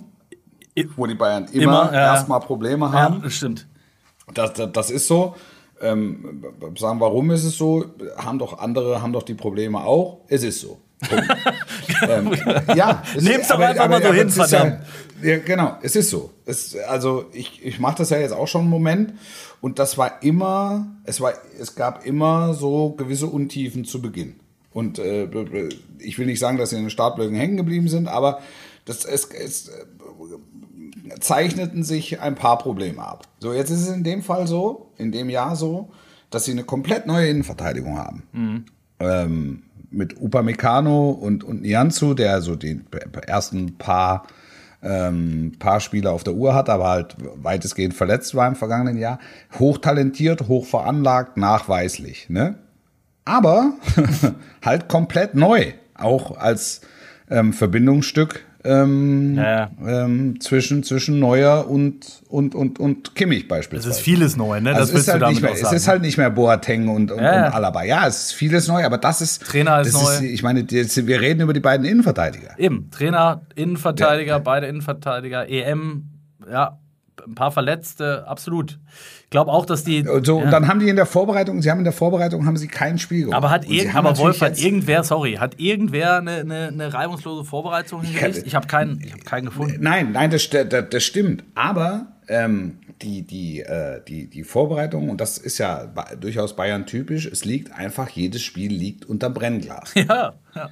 Speaker 1: wo die Bayern immer,
Speaker 2: Immer, ja.
Speaker 1: erstmal Probleme
Speaker 2: ja,
Speaker 1: haben.
Speaker 2: das stimmt.
Speaker 1: Das, das, das ist so. Ähm, sagen, warum ist es so? Haben doch andere, haben doch die Probleme auch. Es ist so. Ähm, ja, es-
Speaker 2: Nehm's doch einfach mal so hin,
Speaker 1: es ist ja,
Speaker 2: verdammt.
Speaker 1: ja, genau, es ist so. Es, also ich, ich mache das ja jetzt auch schon einen Moment und das war immer, es war, es gab immer so gewisse Untiefen zu Beginn. Und äh, ich will nicht sagen, dass sie in den Startblöcken hängen geblieben sind, aber das, es, es zeichneten sich ein paar Probleme ab. So, jetzt ist es in dem Fall so, in dem Jahr so, dass sie eine komplett neue Innenverteidigung haben. Ähm, mit Upamecano und, und Nianzu, der so die ersten paar, ähm, paar Spiele auf der Uhr hat, aber halt weitestgehend verletzt war im vergangenen Jahr. Hochtalentiert, hochveranlagt, nachweislich. Ne? Aber halt komplett neu, auch als ähm, Verbindungsstück ähm,
Speaker 2: Ja,
Speaker 1: ähm, zwischen, zwischen Neuer und, und, und, und Kimmich
Speaker 2: Es
Speaker 1: beispielsweise.
Speaker 2: ist vieles neu, ne? Das
Speaker 1: Also es,
Speaker 2: willst
Speaker 1: ist
Speaker 2: du
Speaker 1: halt
Speaker 2: damit
Speaker 1: nicht mehr,
Speaker 2: auch
Speaker 1: es
Speaker 2: sagen.
Speaker 1: ist halt nicht mehr Boateng und, und,
Speaker 2: Ja, ja.
Speaker 1: und Alaba. Ja, es ist vieles neu, aber das ist.
Speaker 2: Trainer ist
Speaker 1: das
Speaker 2: neu.
Speaker 1: ich meine, wir reden über die beiden Innenverteidiger.
Speaker 2: Eben, Trainer, Innenverteidiger, beide Innenverteidiger, EM, ja, ein paar Verletzte, absolut. Ich glaube auch, dass die.
Speaker 1: Und so,
Speaker 2: ja.
Speaker 1: und dann haben die in der Vorbereitung, sie haben in der Vorbereitung haben sie kein Spiel gemacht.
Speaker 2: aber hat
Speaker 1: haben
Speaker 2: aber Wolf, hat irgendwer, sorry, hat irgendwer eine, eine, eine reibungslose Vorbereitung hingelegt? Ich habe keinen, ich hab keinen gefunden.
Speaker 1: Nein, nein, das, das, das stimmt. Aber ähm, die, die, äh, die, die Vorbereitung, und das ist ja durchaus Bayern typisch, es liegt einfach, jedes Spiel liegt unter Brennglas.
Speaker 2: Ja, Ja,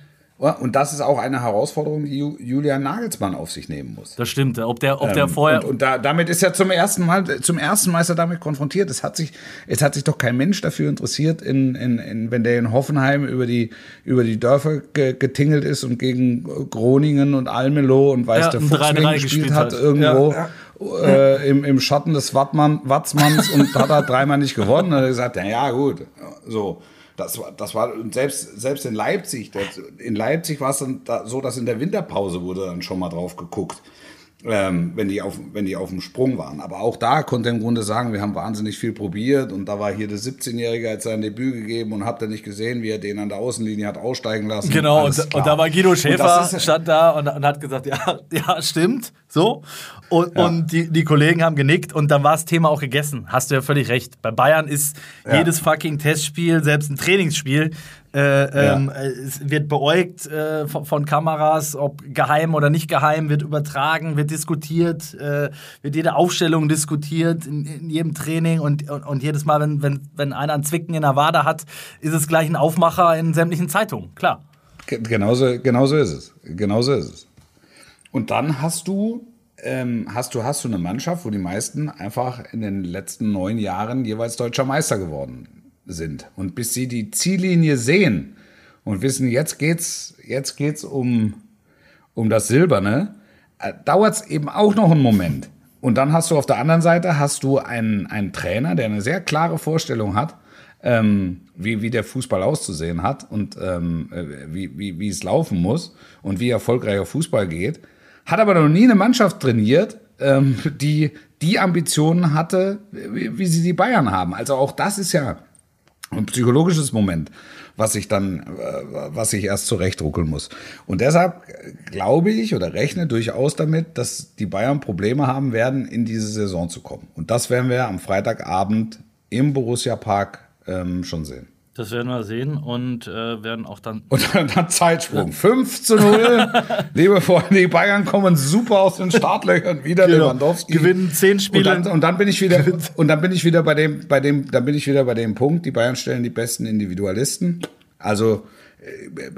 Speaker 1: und das ist auch eine Herausforderung, die Ju- Julian Nagelsmann auf sich nehmen muss.
Speaker 2: das stimmt. Ob der, ob der vorher.
Speaker 1: Ähm, Und, und da, damit ist er zum ersten Mal, zum ersten Mal ist er damit konfrontiert. Es hat sich, es hat sich doch kein Mensch dafür interessiert, in, in, in, wenn der in Hoffenheim über die, über die Dörfer ge, getingelt ist und gegen Groningen und Almelo und weiß
Speaker 2: Ja,
Speaker 1: der Fuchs
Speaker 2: 3-3
Speaker 1: wen gespielt
Speaker 2: gespielt
Speaker 1: hat
Speaker 2: hat.
Speaker 1: irgendwo. Äh, im, im Schatten des Wattmann, Watzmanns und hat er dreimal nicht gewonnen. Und er hat gesagt, na ja, gut, so. Das war, das war selbst, selbst in Leipzig, das, in Leipzig war es dann da, so, dass in der Winterpause wurde dann schon mal drauf geguckt ähm, wenn, die auf, wenn die auf dem Sprung waren. Aber auch da konnte er im Grunde sagen, wir haben wahnsinnig viel probiert und da war hier der 17-Jährige, hat sein Debüt gegeben und habt ihr nicht gesehen, wie er den an der Außenlinie hat aussteigen lassen.
Speaker 2: Genau, und, und da war Guido Schäfer,
Speaker 1: ist-
Speaker 2: stand da und, und hat gesagt, ja, ja, stimmt, so. Und, und die, die Kollegen haben genickt und dann war das Thema auch gegessen. Hast du ja völlig recht. Bei Bayern ist
Speaker 1: Ja.
Speaker 2: jedes fucking Testspiel, selbst ein Trainingsspiel, äh, ähm, äh, es wird beäugt äh, von, von Kameras, ob geheim oder nicht geheim, wird übertragen, wird diskutiert, äh, wird jede Aufstellung diskutiert in, in jedem Training und, und, und jedes Mal, wenn, wenn, wenn einer einen Zwicken in der Wade hat, ist es gleich ein Aufmacher in sämtlichen Zeitungen, klar.
Speaker 1: Ge- Genauso, genauso ist es. Genauso ist es. Und dann hast du, ähm, hast du, hast du eine Mannschaft, wo die meisten einfach in den letzten neun Jahren jeweils deutscher Meister geworden sind. Und bis sie die Ziellinie sehen und wissen, jetzt geht's, jetzt geht's um, um das Silberne, äh, dauert es eben auch noch einen Moment. Und dann hast du auf der anderen Seite hast du einen, einen Trainer, der eine sehr klare Vorstellung hat, ähm, wie, wie der Fußball auszusehen hat und ähm, äh, wie, wie, wie es laufen muss und wie erfolgreicher Fußball geht. Hat aber noch nie eine Mannschaft trainiert, ähm, die die Ambitionen hatte, wie, wie sie die Bayern haben. Also auch das ist ja ein psychologisches Moment, was ich dann, äh, was ich erst zurechtruckeln muss. Und deshalb äh, glaube ich oder rechne durchaus damit, dass die Bayern Probleme haben werden, in diese Saison zu kommen. Und das werden wir am Freitagabend im Borussia Park ähm, schon sehen.
Speaker 2: Das werden wir sehen und äh, werden auch dann.
Speaker 1: Und dann, dann Zeitsprung. 5 zu 0. Liebe Freunde, die Bayern kommen super aus den Startlöchern wieder.
Speaker 2: Genau.
Speaker 1: Lewandowski.
Speaker 2: Gewinnen zehn Spiele.
Speaker 1: Und dann, und dann bin ich wieder, und dann bin ich wieder bei dem, bei dem, dann bin ich wieder bei dem Punkt, die Bayern stellen die besten Individualisten. Also, äh,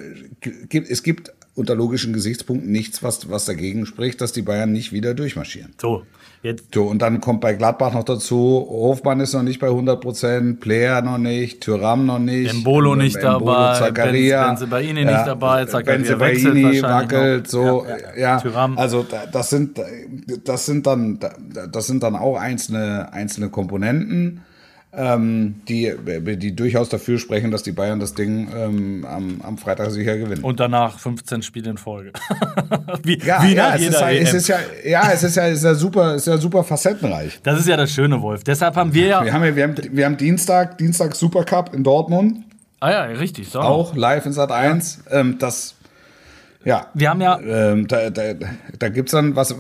Speaker 1: gibt- es gibt unter logischen Gesichtspunkten nichts, was, was dagegen spricht, dass die Bayern nicht wieder durchmarschieren.
Speaker 2: So, jetzt.
Speaker 1: So, und dann kommt bei Gladbach noch dazu, Hofmann ist noch nicht bei 100 Prozent, Player noch nicht, Tyram noch nicht.
Speaker 2: Embolo nicht dabei,
Speaker 1: Zakaria.
Speaker 2: Benz- Benzebaini nicht dabei, Zakaria wechselt wahrscheinlich
Speaker 1: wackelt,
Speaker 2: noch.
Speaker 1: so,
Speaker 2: Ja,
Speaker 1: ja.
Speaker 2: ja.
Speaker 1: Also, da- das sind, das sind dann, das sind dann auch einzelne, einzelne Komponenten, ähm, die, die durchaus dafür sprechen, dass die Bayern das Ding ähm, am, am Freitag sicher gewinnen.
Speaker 2: Und danach 15 Spiele in Folge. wie,
Speaker 1: ja,
Speaker 2: wie
Speaker 1: ja,
Speaker 2: nach
Speaker 1: es ist, ja, es ist ja, ja, es ist ja, ist ja super, es ist ja super facettenreich.
Speaker 2: Das ist ja das Schöne, Wolf. Deshalb haben wir ja.
Speaker 1: Wir haben, ja- wir haben, wir haben Dienstag, Dienstag Supercup in Dortmund,
Speaker 2: ah ja, richtig. So.
Speaker 1: auch live in Sat 1. Ähm, das, ja.
Speaker 2: Wir haben ja.
Speaker 1: Ähm, da da, da gibt es dann, was,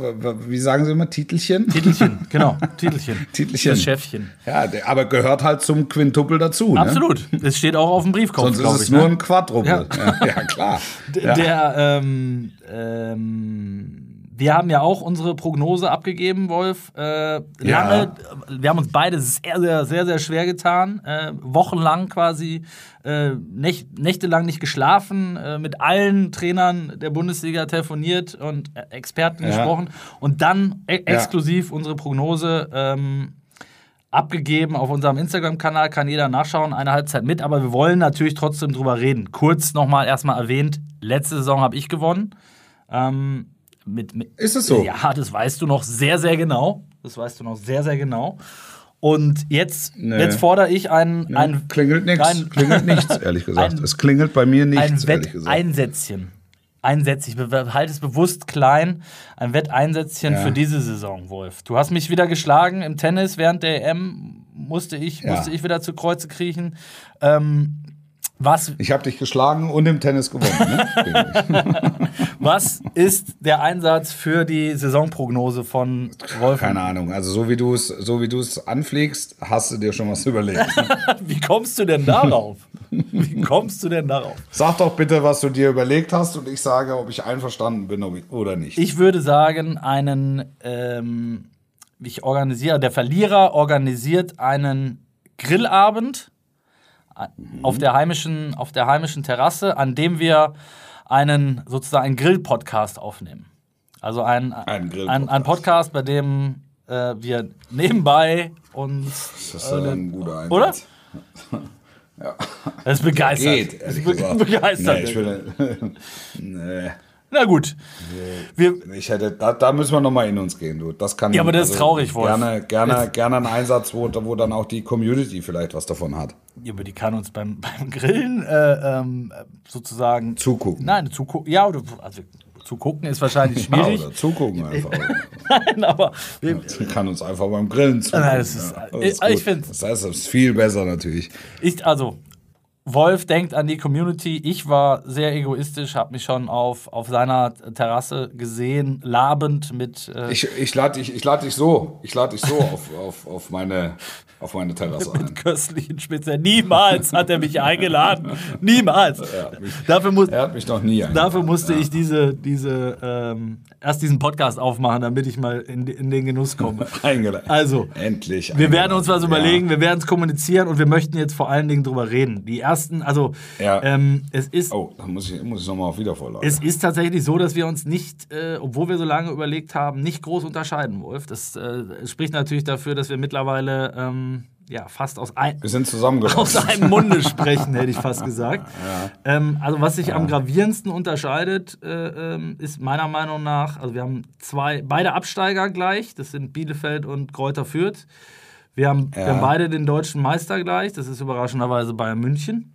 Speaker 1: wie sagen Sie immer, Titelchen?
Speaker 2: Titelchen, genau. Titelchen.
Speaker 1: Titelchen.
Speaker 2: Das Chefchen.
Speaker 1: Ja, aber gehört halt zum Quintuppel dazu. Ne?
Speaker 2: Absolut. Es steht auch auf dem Briefkopf,
Speaker 1: Sonst ist es
Speaker 2: ich.
Speaker 1: nur
Speaker 2: ne?
Speaker 1: ein Quadruppel. Ja, ja, klar.
Speaker 2: D-
Speaker 1: Ja.
Speaker 2: Der, ähm, ähm, wir haben ja auch unsere Prognose abgegeben, Wolf. Äh, lange,
Speaker 1: Ja.
Speaker 2: wir haben uns beide sehr, sehr, sehr, sehr schwer getan. Äh, wochenlang quasi, äh, nächt, nächtelang nicht geschlafen, äh, mit allen Trainern der Bundesliga telefoniert und äh, Experten
Speaker 1: Ja.
Speaker 2: gesprochen. Und dann e exklusiv unsere Prognose ähm, abgegeben auf unserem Instagram-Kanal, kann jeder nachschauen, eine Halbzeit mit, aber wir wollen natürlich trotzdem drüber reden. Kurz nochmal erstmal erwähnt, letzte Saison habe ich gewonnen. Ähm, mit, mit,
Speaker 1: Ist es so?
Speaker 2: Ja, das weißt du noch sehr, sehr genau. Das weißt du noch sehr, sehr genau. Und jetzt,
Speaker 1: Nee.
Speaker 2: jetzt fordere ich ein, ein,
Speaker 1: klingelt nichts.
Speaker 2: ein-
Speaker 1: Klingelt nichts, ehrlich gesagt.
Speaker 2: Ein-
Speaker 1: es klingelt bei mir
Speaker 2: ein
Speaker 1: nichts, ehrlich gesagt.
Speaker 2: Wetteinsätzchen. Einsätzchen, ich behalte es bewusst klein. Ein Wetteinsätzchen
Speaker 1: Ja.
Speaker 2: für diese Saison, Wolf. Du hast mich wieder geschlagen im Tennis während der EM. Musste ich,
Speaker 1: Ja.
Speaker 2: musste ich wieder zu Kreuze kriechen. Ähm, Was,
Speaker 1: Ich habe dich geschlagen und im Tennis gewonnen. Ne?
Speaker 2: was ist der Einsatz für die Saisonprognose von Wolf?
Speaker 1: Keine Ahnung. Also so wie du es, so wie du es anfliegst, hast du dir schon was überlegt.
Speaker 2: Wie kommst du denn darauf? Wie kommst du denn darauf?
Speaker 1: Sag doch bitte, was du dir überlegt hast und ich sage, ob ich einverstanden bin oder nicht.
Speaker 2: Ich würde sagen, einen, ähm, ich organisiere, der Verlierer organisiert einen Grillabend äh, auf, der heimischen, auf der heimischen Terrasse, an dem wir einen sozusagen einen Grill-Podcast aufnehmen. Also ein,
Speaker 1: Ein Grill-Podcast.
Speaker 2: ein, ein Podcast, bei dem äh, wir nebenbei uns.
Speaker 1: das ist äh, ein guter Einsatz.
Speaker 2: Oder? Das ist begeistert.
Speaker 1: Geht,
Speaker 2: Das ist
Speaker 1: ehrlich gesagt.
Speaker 2: begeistert.
Speaker 1: Nee, ich will, nee.
Speaker 2: Na gut. Wir,
Speaker 1: Ich hätte, da, da müssen wir nochmal in uns gehen, du. Das kann
Speaker 2: Ja, aber das ist traurig, Wolf.
Speaker 1: Gerne, gerne, gerne ein Einsatz, wo, wo dann auch die Community vielleicht was davon hat.
Speaker 2: Ja, aber die kann uns beim, beim Grillen äh, ähm, sozusagen
Speaker 1: Zugucken.
Speaker 2: Nein, zugucken. Ja, oder, also zugucken ist wahrscheinlich schwierig.
Speaker 1: Ja, oder zugucken einfach.
Speaker 2: Nein, aber wir,
Speaker 1: Sie kann uns einfach beim Grillen zugucken.
Speaker 2: Nein, das ist-
Speaker 1: ja.
Speaker 2: ich-
Speaker 1: gut.
Speaker 2: ich find's-
Speaker 1: Das heißt, das ist viel besser natürlich.
Speaker 2: ich, also Wolf denkt an die Community. Ich war sehr egoistisch, habe mich schon auf, auf seiner Terrasse gesehen, labend mit. Äh,
Speaker 1: Ich, ich lade dich, ich lad dich so, ich lade dich so auf, auf, auf, meine, auf meine Terrasse ein.
Speaker 2: köstlichen Spitze. Niemals hat er mich eingeladen. Niemals. Dafür, muss,
Speaker 1: Er hat mich noch nie eingeladen.
Speaker 2: dafür musste ich diese, diese ähm, erst diesen Podcast aufmachen, damit ich mal in, in den Genuss komme.
Speaker 1: eingeladen.
Speaker 2: Also,
Speaker 1: Endlich.
Speaker 2: Wir werden uns was
Speaker 1: eingeladen.
Speaker 2: überlegen, wir werden es kommunizieren und wir möchten jetzt vor allen Dingen drüber reden. Die ersten, also
Speaker 1: Ja.
Speaker 2: ähm, es ist.
Speaker 1: Ja. Oh, da muss ich, muss ich nochmal auf Wiedervorlage.
Speaker 2: Es ist tatsächlich so, dass wir uns nicht, äh, obwohl wir so lange überlegt haben, nicht groß unterscheiden, Wolf. Das äh, spricht natürlich dafür, dass wir mittlerweile ähm, ja, fast aus, ein,
Speaker 1: Wir sind
Speaker 2: aus einem Munde sprechen, hätte ich fast gesagt. Ähm, also was sich am gravierendsten unterscheidet, äh, ähm, ist meiner Meinung nach, also wir haben zwei, beide Absteiger gleich, das sind Bielefeld und Kräuter Fürth. Wir haben, wir
Speaker 1: Ja.
Speaker 2: haben beide den deutschen Meister gleich, das ist überraschenderweise Bayern München.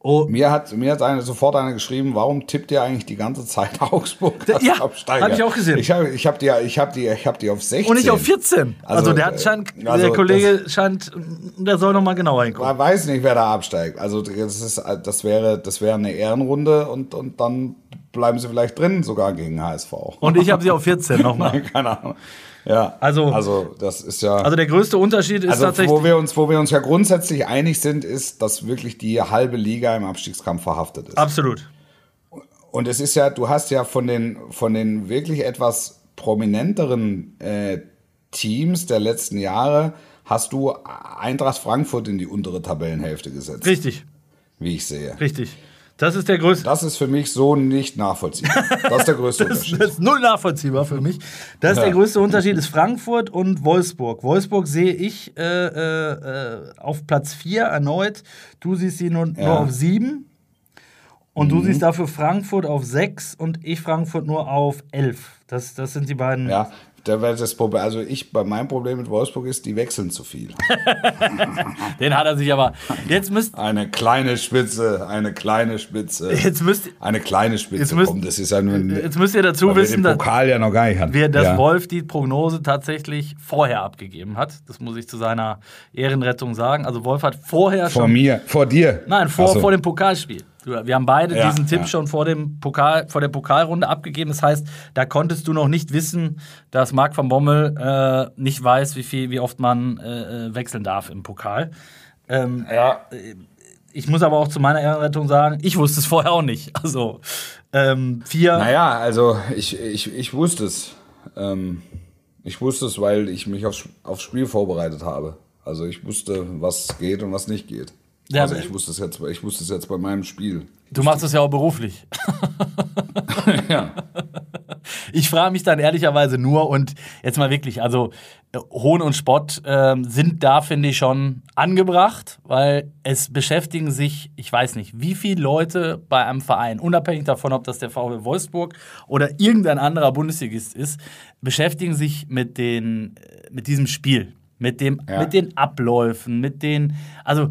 Speaker 2: Oh,
Speaker 1: Mir hat, mir hat eine, sofort einer geschrieben, warum tippt ihr eigentlich die ganze Zeit Augsburg als
Speaker 2: Ja,
Speaker 1: Absteiger?
Speaker 2: hab ich auch gesehen.
Speaker 1: Ich habe ich hab die, ich hab die, ich hab die auf 16.
Speaker 2: und nicht auf 14. Also,
Speaker 1: Also,
Speaker 2: der hat
Speaker 1: äh,
Speaker 2: scheint,
Speaker 1: also
Speaker 2: der Kollege scheint, der soll noch mal genauer hingucken.
Speaker 1: Man weiß nicht, wer da absteigt. Also das, ist, das, wäre, das wäre eine Ehrenrunde und, und dann bleiben sie vielleicht drin, sogar gegen HSV.
Speaker 2: Und ich habe sie auf 14 nochmal.
Speaker 1: Keine Ahnung. Ja,
Speaker 2: Also-
Speaker 1: also das ist ja.
Speaker 2: Also der größte Unterschied ist
Speaker 1: Also
Speaker 2: tatsächlich.
Speaker 1: wo wir, uns, wo wir uns ja grundsätzlich einig sind, ist, dass wirklich die halbe Liga im Abstiegskampf verhaftet ist.
Speaker 2: Absolut.
Speaker 1: Und es ist ja, du hast ja von den, von den wirklich etwas prominenteren äh, Teams der letzten Jahre, hast du Eintracht Frankfurt in die untere Tabellenhälfte gesetzt,
Speaker 2: Richtig,
Speaker 1: wie ich sehe.
Speaker 2: richtig. Das ist der größte.
Speaker 1: Das ist für mich so nicht nachvollziehbar. Das ist der größte
Speaker 2: Das,
Speaker 1: Unterschied.
Speaker 2: das ist null nachvollziehbar für mich. Das ist
Speaker 1: Ja.
Speaker 2: der größte Unterschied, ist Frankfurt und Wolfsburg. Wolfsburg sehe ich äh, äh, auf Platz 4 erneut. Du siehst sie nur, nur
Speaker 1: Ja.
Speaker 2: auf 7. Und
Speaker 1: Mhm.
Speaker 2: du siehst dafür Frankfurt auf 6 und ich Frankfurt nur auf 11. Das, das sind die beiden.
Speaker 1: Ja, da wäre das Problem. Also ich, bei meinem Problem mit Wolfsburg ist, die wechseln zu viel.
Speaker 2: Den hat er sich aber. Jetzt müsst,
Speaker 1: Eine kleine Spitze, eine kleine Spitze.
Speaker 2: jetzt müsst,
Speaker 1: Eine kleine Spitze.
Speaker 2: Jetzt müsst-
Speaker 1: Komm, das ist ein,
Speaker 2: jetzt müsst ihr dazu wissen, dass.
Speaker 1: Pokal ja noch gar nicht
Speaker 2: wir, dass
Speaker 1: ja.
Speaker 2: Wolf die Prognose tatsächlich vorher abgegeben hat. Das muss ich zu seiner Ehrenrettung sagen. Also Wolf hat vorher
Speaker 1: Vor
Speaker 2: schon.
Speaker 1: mir, vor dir.
Speaker 2: Nein, vor,
Speaker 1: so.
Speaker 2: vor dem Pokalspiel. Wir haben beide
Speaker 1: Ja,
Speaker 2: diesen Tipp
Speaker 1: ja.
Speaker 2: schon vor, dem Pokal, vor der Pokalrunde abgegeben. Das heißt, da konntest du noch nicht wissen, dass Marc van Bommel äh, nicht weiß, wie, viel, wie oft man äh, äh, wechseln darf im Pokal. Ähm,
Speaker 1: Ja,
Speaker 2: ich muss aber auch zu meiner Ehrenrettung sagen, ich wusste es vorher auch nicht. Also ähm, vier.
Speaker 1: naja, also ich, ich, ich wusste es. Ähm, ich wusste es, weil ich mich aufs, aufs Spiel vorbereitet habe. Also ich wusste, was geht und was nicht geht.
Speaker 2: Ja,
Speaker 1: also ich wusste es jetzt, ich wusste es jetzt bei meinem Spiel.
Speaker 2: Du machst es ja auch beruflich.
Speaker 1: ja.
Speaker 2: Ich frage mich dann ehrlicherweise nur und jetzt mal wirklich, also äh, Hohn und Spott ähm, sind da, finde ich, schon angebracht, weil es beschäftigen sich, ich weiß nicht, wie viele Leute bei einem Verein, unabhängig davon, ob das der VfL Wolfsburg oder irgendein anderer Bundesligist ist, beschäftigen sich mit, den, äh, mit diesem Spiel, mit, dem,
Speaker 1: Ja.
Speaker 2: mit den Abläufen, mit den, also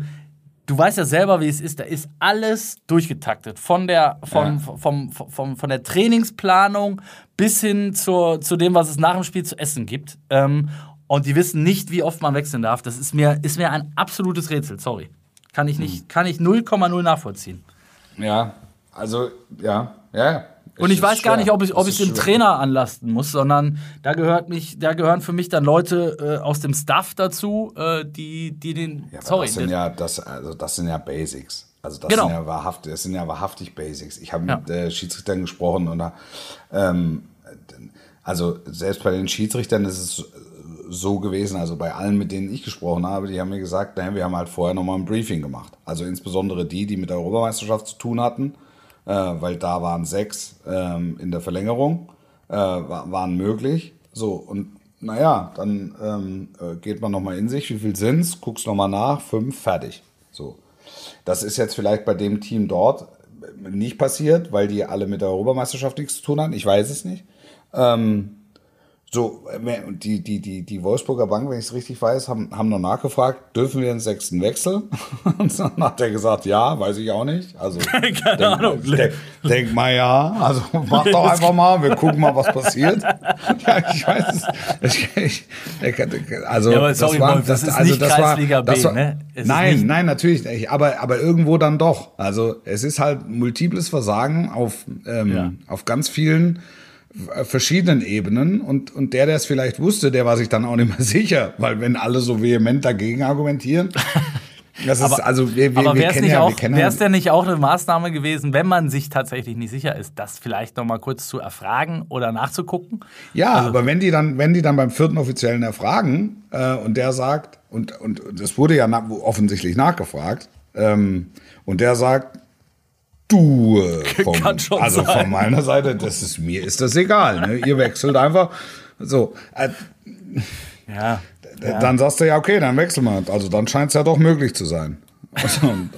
Speaker 2: du weißt ja selber, wie es ist. Da ist alles durchgetaktet. Von der, vom,
Speaker 1: Ja.
Speaker 2: vom, vom, von der Trainingsplanung bis hin zur, zu dem, was es nach dem Spiel zu essen gibt. Ähm, und die wissen nicht, wie oft man wechseln darf. Das ist mir, ist mir ein absolutes Rätsel, sorry. Kann ich nicht, kann ich 0,0 nachvollziehen.
Speaker 1: Ja, also, ja, ja.
Speaker 2: Und ich weiß gar nicht, ob ich ob ich dem Trainer anlasten muss, sondern da gehört mich, da gehören für mich dann Leute äh, aus dem Staff dazu, äh, die, die den.
Speaker 1: Ja,
Speaker 2: sorry,
Speaker 1: das sind ja, das, also das sind ja Basics. Also das,
Speaker 2: Genau.
Speaker 1: sind ja wahrhaftig, das sind ja wahrhaftig Basics. Ich habe
Speaker 2: Ja.
Speaker 1: mit äh, Schiedsrichtern gesprochen und ähm, also selbst bei den Schiedsrichtern ist es so gewesen, also bei allen, mit denen ich gesprochen habe, die haben mir gesagt, naja, wir haben halt vorher nochmal ein Briefing gemacht. Also insbesondere die, die mit der Europameisterschaft zu tun hatten, äh, weil da waren sechs ähm, in der Verlängerung, äh, wa- waren möglich. So, und naja, dann ähm, äh, geht man nochmal in sich, wie viel sind's, guckst nochmal nach, fünf, fertig. So. Das ist jetzt vielleicht bei dem Team dort nicht passiert, weil die alle mit der Europameisterschaft nichts zu tun hatten. Ich weiß es nicht. Ähm, so, äh, die, die, die, die Wolfsburger Bank, wenn ich es richtig weiß, haben, haben noch nachgefragt, dürfen wir den sechsten Wechsel? Und dann hat er gesagt, ja, weiß ich auch nicht. Also,
Speaker 2: Keine
Speaker 1: denk,
Speaker 2: Ahnung.
Speaker 1: Denk, denk mal ja, also mach doch einfach mal, wir gucken mal, was passiert. Ja, ich weiß es. Ich, ich, also,
Speaker 2: Ja, sorry,
Speaker 1: das war,
Speaker 2: Wolf, das ist
Speaker 1: also
Speaker 2: nicht
Speaker 1: das war,
Speaker 2: Kreisliga B,
Speaker 1: das war,
Speaker 2: ne? Es
Speaker 1: Nein, nein, natürlich nicht. Aber, aber irgendwo dann doch. Also es ist halt multiples Versagen auf, ähm,
Speaker 2: Ja.
Speaker 1: auf ganz vielen verschiedenen Ebenen und, und der, der es vielleicht wusste, der war sich dann auch nicht mehr sicher, weil wenn alle so vehement dagegen argumentieren, das ist also wir, wir,
Speaker 2: Aber
Speaker 1: wir
Speaker 2: wäre es
Speaker 1: kennen ja,
Speaker 2: auch,
Speaker 1: wir kennen
Speaker 2: wär's
Speaker 1: ja,
Speaker 2: denn nicht auch eine Maßnahme gewesen, wenn man sich tatsächlich nicht sicher ist, das vielleicht noch mal kurz zu erfragen oder nachzugucken?
Speaker 1: ja,
Speaker 2: Also
Speaker 1: aber wenn die dann, wenn die dann beim vierten Offiziellen erfragen und äh, und der sagt und und es wurde ja na, offensichtlich nachgefragt ähm, und der sagt Du, vom,
Speaker 2: Kann schon
Speaker 1: also
Speaker 2: sein.
Speaker 1: von meiner Seite, das ist mir ist das egal. Ne? Ihr wechselt einfach. So, äh,
Speaker 2: Ja. ja.
Speaker 1: dann sagst du ja, okay, dann wechseln wir. Also dann scheint es ja doch möglich zu sein. Und,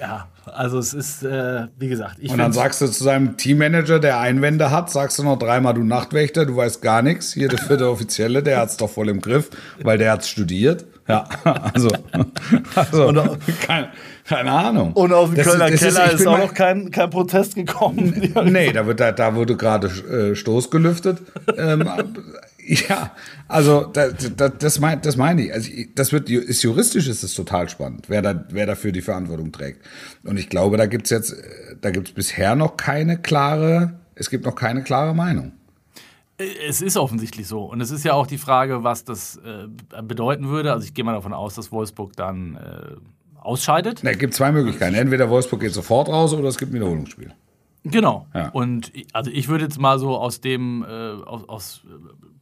Speaker 2: ja, also es ist, äh, wie gesagt, ich
Speaker 1: und dann sagst du zu seinem Teammanager, der Einwände hat, sagst du noch dreimal, du Nachtwächter, du weißt gar nichts. Hier der vierte Offizielle, der hat's doch voll im Griff, weil der hat's studiert. Ja, also, also keine, keine Ahnung.
Speaker 2: Und auf dem
Speaker 1: Das
Speaker 2: Kölner
Speaker 1: das
Speaker 2: Keller ist,
Speaker 1: bin
Speaker 2: auch noch kein, kein Protest gekommen.
Speaker 1: Nee, da, wird, da, da wurde gerade äh, Stoß gelüftet. Ähm, ja, also da, da, das, mein, das meine ich. Also das wird ist juristisch ist es total spannend, wer da wer dafür die Verantwortung trägt. Und ich glaube, da gibt's jetzt, äh, da gibt's bisher noch keine klare, es gibt noch keine klare Meinung.
Speaker 2: Es ist offensichtlich so. Und es ist ja auch die Frage, was das äh, bedeuten würde. Also ich gehe mal davon aus, dass Wolfsburg dann äh, ausscheidet.
Speaker 1: Es gibt zwei Möglichkeiten. Entweder Wolfsburg geht sofort raus oder es gibt ein Wiederholungsspiel.
Speaker 2: Genau.
Speaker 1: Ja.
Speaker 2: Und ich- also ich würde jetzt mal so aus dem äh, aus, aus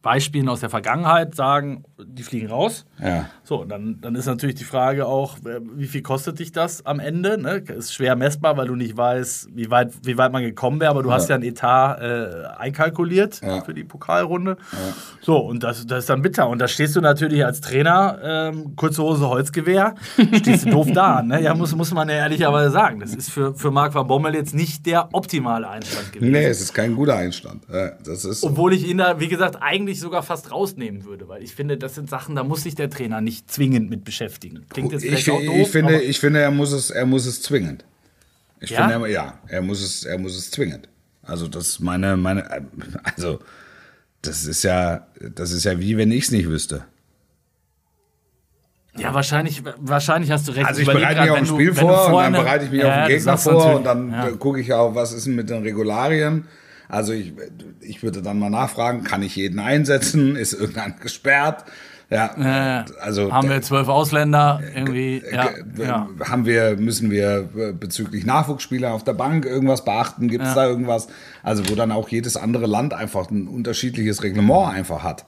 Speaker 2: Beispielen aus der Vergangenheit sagen, die fliegen raus.
Speaker 1: Ja.
Speaker 2: So, dann, dann ist natürlich die Frage auch, äh, wie viel kostet dich das am Ende? Ne? Ist schwer messbar, weil du nicht weißt, wie weit, wie weit man gekommen wäre, aber du hast ja ein Etat äh, einkalkuliert
Speaker 1: Ja.
Speaker 2: für die Pokalrunde. So, und das, das ist dann bitter. Und da stehst du natürlich als Trainer, ähm, kurze Hose, Holzgewehr, stehst du doof da. Ne? Ja, muss, muss man ja ehrlicherweise sagen. Das ist für, für Marc van Bommel jetzt nicht der optimale Einstand gewesen.
Speaker 1: Nee, es ist kein guter Einstand. Ja, Das ist
Speaker 2: Obwohl ich ihn da, wie gesagt, eigentlich sogar fast rausnehmen würde, weil ich finde, das sind Sachen, da muss sich der Trainer nicht zwingend mit beschäftigen. Klingt jetzt
Speaker 1: ich,
Speaker 2: vielleicht auch doof,
Speaker 1: ich finde, ich finde, er muss es, er muss es zwingend. Ich
Speaker 2: Ja?
Speaker 1: finde, er, ja, er muss es, er muss es zwingend. Also das ist meine, meine, also das ist ja, das ist ja wie wenn ich es nicht wüsste.
Speaker 2: Ja, wahrscheinlich, wahrscheinlich hast du recht.
Speaker 1: Also ich bereite mich auf ein Spiel vor und dann bereite ich mich
Speaker 2: Ja,
Speaker 1: auf den Gegner vor und dann
Speaker 2: Ja.
Speaker 1: äh, gucke ich auch, was ist denn mit den Regularien. Also ich, ich würde dann mal nachfragen, kann ich jeden einsetzen? Ist irgendein gesperrt? Ja,
Speaker 2: Äh,
Speaker 1: also
Speaker 2: haben wir zwölf Ausländer irgendwie. Ja, ja.
Speaker 1: Haben wir, müssen wir äh, bezüglich Nachwuchsspieler auf der Bank irgendwas beachten? Gibt es da irgendwas? Also, wo dann auch jedes andere Land einfach ein unterschiedliches Reglement einfach hat.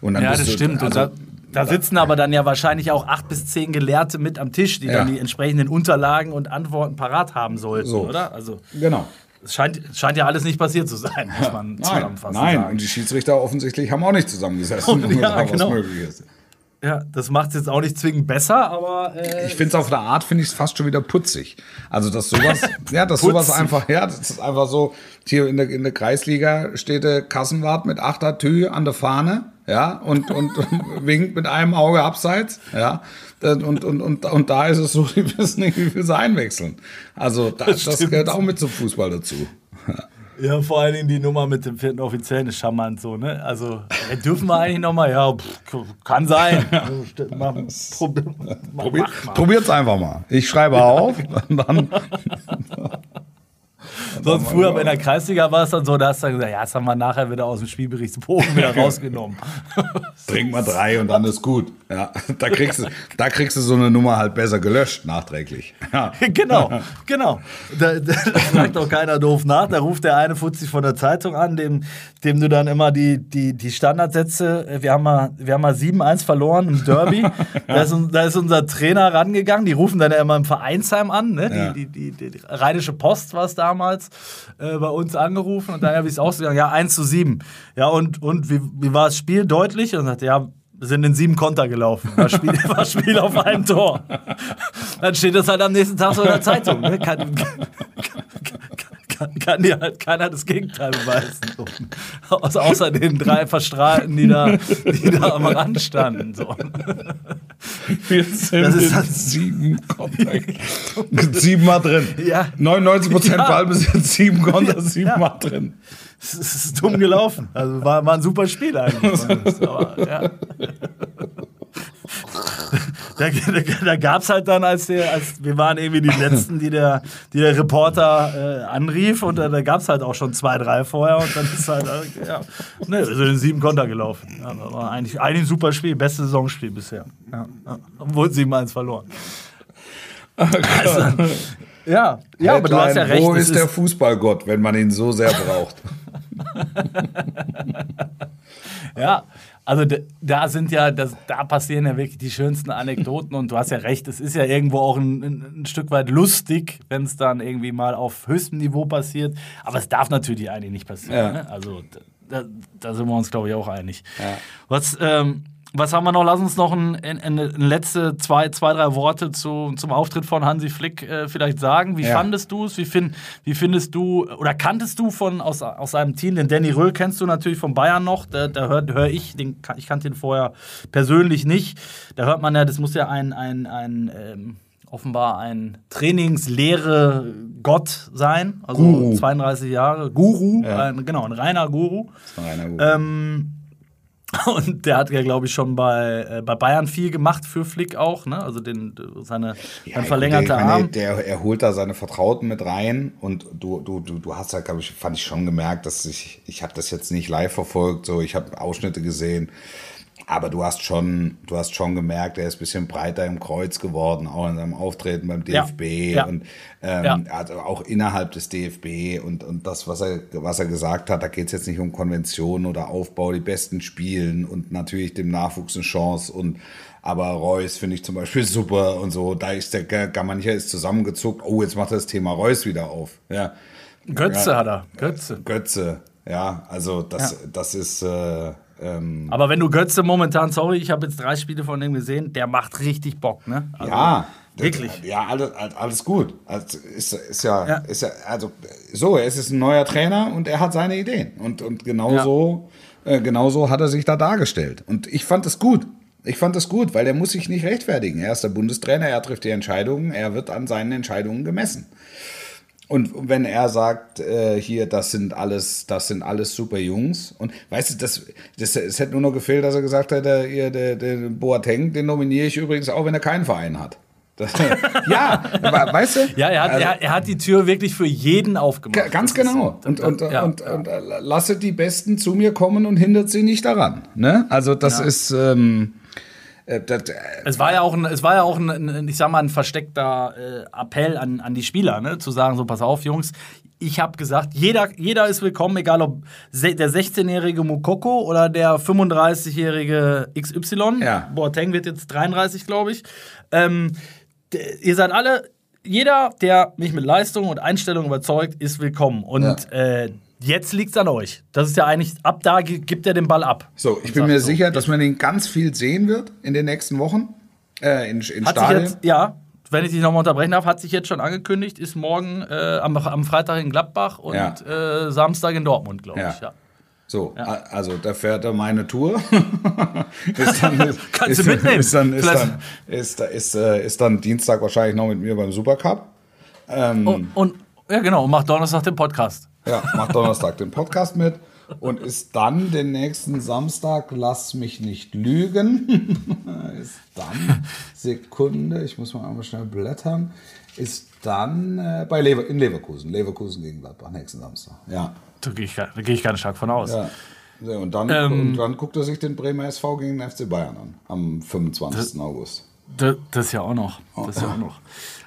Speaker 1: Und dann
Speaker 2: ja, das
Speaker 1: du-
Speaker 2: stimmt.
Speaker 1: Also,
Speaker 2: da, da sitzen aber dann ja wahrscheinlich auch acht bis zehn Gelehrte mit am Tisch, die dann
Speaker 1: Ja.
Speaker 2: die entsprechenden Unterlagen und Antworten parat haben sollten,
Speaker 1: So.
Speaker 2: oder? Also
Speaker 1: genau.
Speaker 2: Es scheint, scheint ja alles nicht passiert zu sein, muss man
Speaker 1: Nein,
Speaker 2: zusammenfassen
Speaker 1: nein.
Speaker 2: sagen.
Speaker 1: und die Schiedsrichter offensichtlich haben auch nicht zusammengesessen, um
Speaker 2: Ja, genau.
Speaker 1: was möglich ist.
Speaker 2: Ja, das macht es jetzt auch nicht zwingend besser, aber äh,
Speaker 1: Ich finde es auf eine Art, finde ich es fast schon wieder putzig. Also, dass sowas, ja, dass sowas einfach, ja, das ist einfach so, hier in der, in der Kreisliga steht der Kassenwart mit achter Tü an der Fahne, ja, und, und, winkt mit einem Auge abseits, ja. Und, und, und, und da ist es so, die wissen nicht, wie viel sie einwechseln. Also, das, das,
Speaker 2: stimmt.
Speaker 1: gehört auch mit zum Fußball dazu.
Speaker 2: Ja, vor allen Dingen die Nummer mit dem vierten Offiziellen ist charmant so, ne? Also, äh, dürfen wir eigentlich nochmal? Ja, pff, kann sein. Mach- prob- mach- mach mal.
Speaker 1: probiert's einfach mal. Ich schreibe auf dann.
Speaker 2: Sonst früher in der Kreisliga war es dann so, da hast du dann gesagt, ja, das haben wir nachher wieder aus dem Spielberichtsbogen wieder rausgenommen.
Speaker 1: Trink mal drei und dann ist gut. Ja, da kriegst du, da kriegst du so eine Nummer halt besser gelöscht nachträglich. Ja.
Speaker 2: genau, genau. Da, da, fragt auch keiner doof nach. Da ruft der eine Fuzzi von der Zeitung an, dem, dem du dann immer die, die, die Standardsätze, äh, wir haben mal, wir haben mal 7-1 verloren im Derby. da, ist, da ist unser Trainer rangegangen, die rufen dann ja immer im Vereinsheim an, ne?
Speaker 1: Ja.
Speaker 2: die, die, die, die Rheinische Post war es damals, äh, bei uns angerufen und dann habe ich es ausgegangen, ja, 1 zu 7. Ja, und, und wie, wie war das Spiel? Deutlich? Und sagte, ja, wir sind in sieben Konter gelaufen. War Spiel, war Spiel auf ein Tor. Dann steht das halt am nächsten Tag so in der Zeitung. Ne? Kann, kann, kann, dir halt keiner das Gegenteil beweisen. So. Außer, außer den drei Verstrahlten, die da, die da am Rand standen. So.
Speaker 1: Wir sind
Speaker 2: Das ist halt-
Speaker 1: sieben Kontakt. Siebenmal drin.
Speaker 2: Ja.
Speaker 1: 99 Prozent
Speaker 2: Ja.
Speaker 1: Ballbesitz, sieben Konter,
Speaker 2: Ja.
Speaker 1: siebenmal drin.
Speaker 2: Es ist dumm gelaufen. Also war, war ein super Spiel eigentlich. Aber, ja. Da, da, da gab es halt dann, als, der, als wir waren irgendwie die Letzten, die der, die der Reporter äh, anrief und da, da gab es halt auch schon zwei, drei vorher und dann ist halt, äh, ja, ne, wir sind in sieben Konter gelaufen. Ja, war eigentlich, eigentlich ein super Spiel, bestes Saisonspiel bisher. Ja, ja. Obwohl 7-1 verloren. Also, ja, ja aber du hast ja recht.
Speaker 1: Wo
Speaker 2: es
Speaker 1: ist der Fußballgott, wenn man ihn so sehr braucht?
Speaker 2: Ja, also da, da sind ja, das, da passieren ja wirklich die schönsten Anekdoten und du hast ja recht, es ist ja irgendwo auch ein, ein, ein Stück weit lustig, wenn es dann irgendwie mal auf höchstem Niveau passiert, aber es darf natürlich eigentlich nicht passieren.
Speaker 1: Ja.
Speaker 2: Ne? Also da, da sind wir uns, glaube ich, auch einig. Was, ähm, was haben wir noch? Lass uns noch ein, ein, ein letzte zwei, zwei, drei Worte zu, zum Auftritt von Hansi Flick äh, vielleicht sagen. Wie
Speaker 1: Ja.
Speaker 2: fandest du es? Wie, find, wie findest du oder kanntest du von aus, aus seinem Team, den Danny Röhl kennst du natürlich von Bayern noch, da, da höre hör ich, den, ich kannte ihn vorher persönlich nicht. Da hört man ja, das muss ja ein, ein, ein ähm, offenbar ein Trainingslehre Gott sein, also
Speaker 1: Guru.
Speaker 2: 32 Jahre, Guru,
Speaker 1: Ja.
Speaker 2: ein, genau, ein reiner Guru.
Speaker 1: Rainer Gut.
Speaker 2: Ähm, und der hat ja, glaube ich, schon bei, äh, bei Bayern viel gemacht für Flick auch, ne? Also den, seine,
Speaker 1: Ja,
Speaker 2: sein
Speaker 1: meine,
Speaker 2: Arm.
Speaker 1: Der, er holt da seine Vertrauten mit rein und du, du, du, du hast halt, glaube ich, fand ich schon gemerkt, dass ich, ich habe das jetzt nicht live verfolgt, so ich habe Ausschnitte gesehen, aber du hast schon, du hast schon gemerkt, er ist ein bisschen breiter im Kreuz geworden, auch in seinem Auftreten beim
Speaker 2: Ja,
Speaker 1: DFB
Speaker 2: ja.
Speaker 1: und ähm,
Speaker 2: Ja.
Speaker 1: also auch innerhalb des DFB und, und das, was er, was er gesagt hat, da geht es jetzt nicht um Konvention oder Aufbau, die besten Spielen und natürlich dem Nachwuchs eine Chance und aber Reus finde ich zum Beispiel super und so. Da ist der G- gar mancher ist zusammengezuckt. Oh, jetzt macht er das Thema Reus wieder auf. Ja.
Speaker 2: Götze
Speaker 1: Ja.
Speaker 2: hat er, Götze.
Speaker 1: Götze. Ja, also das,
Speaker 2: Ja.
Speaker 1: das ist äh, ähm,
Speaker 2: Aber wenn du Götze momentan, sorry, ich habe jetzt drei Spiele von dem gesehen, der macht richtig Bock, ne? Also,
Speaker 1: ja. das-
Speaker 2: wirklich.
Speaker 1: Ja, alles, alles gut. Also ist, ist ja,
Speaker 2: Ja.
Speaker 1: ist ja, also so, er ist ein neuer Trainer und er hat seine Ideen. Und, und genau so, äh, genau so hat er sich da dargestellt. Und ich fand es gut. Ich fand es gut, weil der muss sich nicht rechtfertigen. Er ist der Bundestrainer, er trifft die Entscheidungen, er wird an seinen Entscheidungen gemessen. Und wenn er sagt, äh, hier, das sind alles, das sind alles super Jungs. Und weißt du, das, das, es hätte nur noch gefehlt, dass er gesagt hätte, ihr, der, der Boateng, den nominiere ich übrigens auch, wenn er keinen Verein hat. Das, ja, weißt du?
Speaker 2: Ja, er hat,
Speaker 1: Also,
Speaker 2: er, er hat die Tür wirklich für jeden aufgemacht.
Speaker 1: Ga- Ganz genau. Und, und,
Speaker 2: Ja,
Speaker 1: und,
Speaker 2: ja.
Speaker 1: und äh, lasset die Besten zu mir kommen und hindert sie nicht daran. Ne? Also das
Speaker 2: Ja.
Speaker 1: ist ähm, äh, das, äh,
Speaker 2: Es war ja auch, ein, es war ja auch ein, ein, ich sag mal, ein versteckter äh, Appell an, an die Spieler, ne? zu sagen, so pass auf, Jungs. Ich habe gesagt, jeder, jeder ist willkommen, egal ob der 16-jährige Mukoko oder der 35-jährige XY.
Speaker 1: Ja.
Speaker 2: Boateng wird jetzt 33, glaube ich. Ähm, ihr seid alle, jeder, der mich mit Leistung und Einstellung überzeugt, ist willkommen. Und äh, jetzt liegt es an euch. Das ist ja eigentlich, ab da gi- gibt er den Ball ab.
Speaker 1: so, ich bin mir
Speaker 2: so.
Speaker 1: sicher, dass man ihn ganz viel sehen wird in den nächsten Wochen. Äh, in, in
Speaker 2: Hat sich
Speaker 1: Stadien.
Speaker 2: jetzt, ja, wenn ich dich nochmal unterbrechen darf, hat sich jetzt schon angekündigt, ist morgen äh, am, am Freitag in Gladbach und
Speaker 1: Ja.
Speaker 2: äh, Samstag in Dortmund, glaube
Speaker 1: Ja.
Speaker 2: ich. Ja.
Speaker 1: So, a- also da fährt er meine Tour. ist dann,
Speaker 2: Kannst
Speaker 1: ist,
Speaker 2: du mitnehmen.
Speaker 1: Ist dann, ist, dann, ist, ist, äh, ist dann Dienstag wahrscheinlich noch mit mir beim Supercup. Ähm,
Speaker 2: Und, und ja, genau, und macht Donnerstag den Podcast.
Speaker 1: Ja, macht Donnerstag den Podcast mit und ist dann den nächsten Samstag, lass mich nicht lügen, ist dann, Sekunde, ich muss mal einmal schnell blättern, ist dann äh, bei Lever in Leverkusen, Leverkusen gegen Gladbach, nächsten Samstag. Ja.
Speaker 2: Da gehe ich, da geh ich ganz stark von aus.
Speaker 1: ja. Und, dann,
Speaker 2: Ähm.
Speaker 1: und dann guckt er sich den Bremer SV gegen den FC Bayern an, am 25. August.
Speaker 2: Das, das ist ja auch noch. Das ist ja auch noch.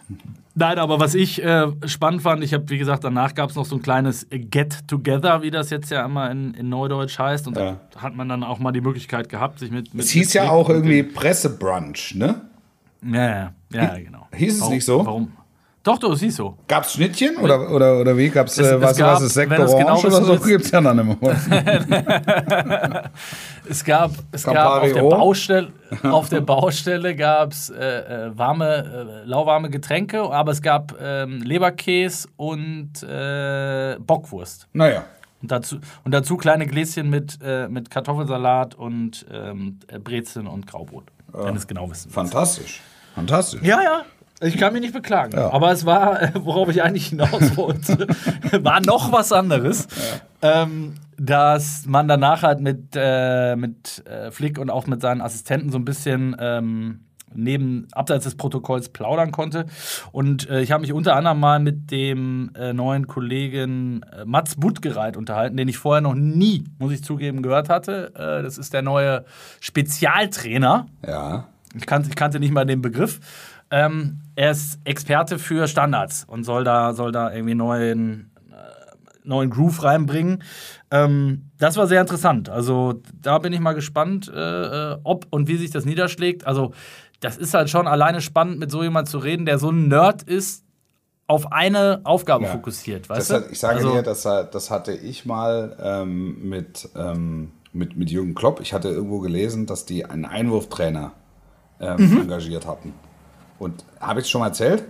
Speaker 2: Nein, aber was ich äh, spannend fand, ich habe, wie gesagt, danach gab es noch so ein kleines Get-Together, wie das jetzt ja immer in, in Neudeutsch heißt. Und
Speaker 1: Ja.
Speaker 2: da hat man dann auch mal die Möglichkeit gehabt, sich mit. mit
Speaker 1: Es hieß ja
Speaker 2: mit-
Speaker 1: auch irgendwie Pressebrunch, ne?
Speaker 2: Ja, ja, ja, genau.
Speaker 1: Hieß es
Speaker 2: Warum-
Speaker 1: nicht so?
Speaker 2: Warum? Doch, doch, es hieß so.
Speaker 1: Gab es Schnittchen oder, oder, oder wie? Gab es,
Speaker 2: Es-
Speaker 1: äh,
Speaker 2: es
Speaker 1: was,
Speaker 2: gab,
Speaker 1: was ist Sekt
Speaker 2: du's
Speaker 1: Orange
Speaker 2: genau
Speaker 1: oder so? Gibt es ja dann immer.
Speaker 2: Es gab, es gab auf der? Baustelle, auf der Baustelle gab es äh, äh, warme, äh, lauwarme Getränke, aber es gab ähm, Leberkäse und äh, Bockwurst.
Speaker 1: naja.
Speaker 2: Und dazu, und dazu kleine Gläschen mit, äh, mit Kartoffelsalat und ähm, äh, Brezeln und Graubrot. Wenn es genau wissen.
Speaker 1: Fantastisch. Fantastisch.
Speaker 2: Ja, ja. Ich kann mich nicht beklagen.
Speaker 1: Ja.
Speaker 2: Aber es war, äh, worauf ich eigentlich hinaus wollte, war noch was anderes. Ähm, dass man danach halt mit, äh, mit äh, Flick und auch mit seinen Assistenten so ein bisschen ähm, neben, abseits des Protokolls plaudern konnte. Und äh, ich habe mich unter anderem mal mit dem äh, neuen Kollegen äh, Mats Buttgereit unterhalten, den ich vorher noch nie, muss ich zugeben, gehört hatte. Das ist der neue Spezialtrainer
Speaker 1: Ja.
Speaker 2: ich kannte, ich kannte nicht mal den Begriff. Ähm, er ist Experte für Standards und soll da, soll da irgendwie neuen, äh, neuen Groove reinbringen. Ähm, das war sehr interessant. Also da bin ich mal gespannt, äh, äh, ob und wie sich das niederschlägt. Also das ist halt schon alleine spannend, mit so jemand zu reden, der so ein Nerd ist, auf eine Aufgabe
Speaker 1: Ja.
Speaker 2: fokussiert.
Speaker 1: Das
Speaker 2: Weißt
Speaker 1: hat,
Speaker 2: du?
Speaker 1: ich sage
Speaker 2: also,
Speaker 1: dir, das, das hatte ich mal ähm, mit, ähm, mit, mit Jürgen Klopp. Ich hatte irgendwo gelesen, dass die einen Einwurftrainer ähm,
Speaker 2: Mhm.
Speaker 1: engagiert hatten. Und habe ich es schon mal erzählt?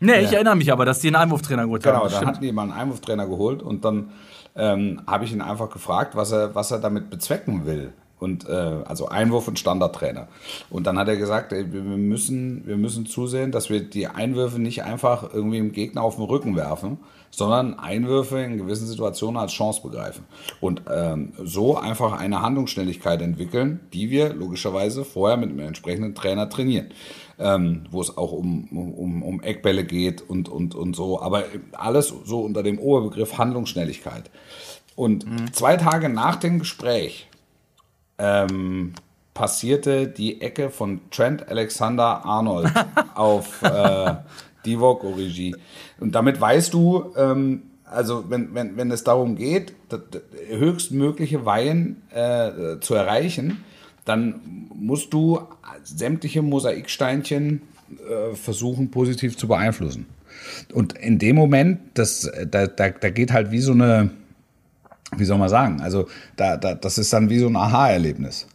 Speaker 2: Nee, ich erinnere mich aber, dass die einen Einwurftrainer geholt
Speaker 1: Genau,
Speaker 2: haben.
Speaker 1: dann
Speaker 2: Stimmt.
Speaker 1: hatten die mal einen Einwurftrainer geholt und dann ähm, habe ich ihn einfach gefragt, was er, was er damit bezwecken will. Und äh, also Einwurf und Standardtrainer. Und dann hat er gesagt, ey, wir wir müssen, wir müssen zusehen, dass wir die Einwürfe nicht einfach irgendwie im Gegner auf den Rücken werfen, sondern Einwürfe in gewissen Situationen als Chance begreifen. Und ähm, so einfach eine Handlungsschnelligkeit entwickeln, die wir logischerweise vorher mit einem entsprechenden Trainer trainieren. Ähm, wo es auch um, um, um Eckbälle geht und, und, und so. Aber alles so unter dem Oberbegriff Handlungsschnelligkeit. Und zwei Tage nach dem Gespräch ähm, passierte die Ecke von Trent Alexander Arnold auf äh, Divock Origi. Und damit weißt du, ähm, also wenn, wenn, wenn es darum geht, das, das höchstmögliche Weihen äh, zu erreichen, dann musst du sämtliche Mosaiksteinchen äh, versuchen positiv zu beeinflussen. Und in dem Moment, das, da, da, da geht halt wie so eine, wie soll man sagen, also da, da, das ist dann wie so ein Aha-Erlebnis.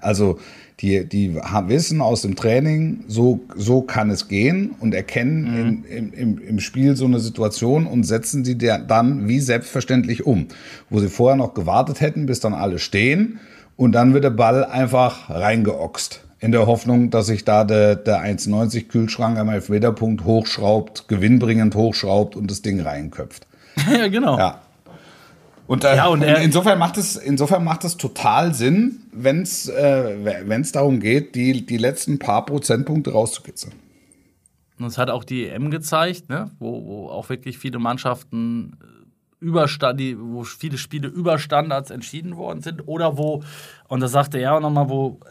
Speaker 1: Also die, die haben- wissen aus dem Training, so, so kann es gehen und erkennen in, im, im, Spiel so eine Situation und setzen sie der dann wie selbstverständlich um. Wo sie vorher noch gewartet hätten, bis dann alle stehen und dann wird der Ball einfach reingeoxt. In der Hoffnung, dass sich da der, der 1,90 Kühlschrank am Elfmeterpunkt hochschraubt, gewinnbringend hochschraubt und das Ding reinköpft.
Speaker 2: ja, genau.
Speaker 1: Ja. Und, äh,
Speaker 2: Ja, und er-
Speaker 1: insofern macht es insofern macht es total Sinn, wenn es äh, wenn's darum geht, die, die letzten paar Prozentpunkte rauszukitzeln.
Speaker 2: Und es hat auch die EM gezeigt, ne? wo, wo auch wirklich viele Mannschaften äh, über Sta- die, wo viele Spiele über Standards entschieden worden sind oder wo, und das sagte er auch nochmal, wo äh,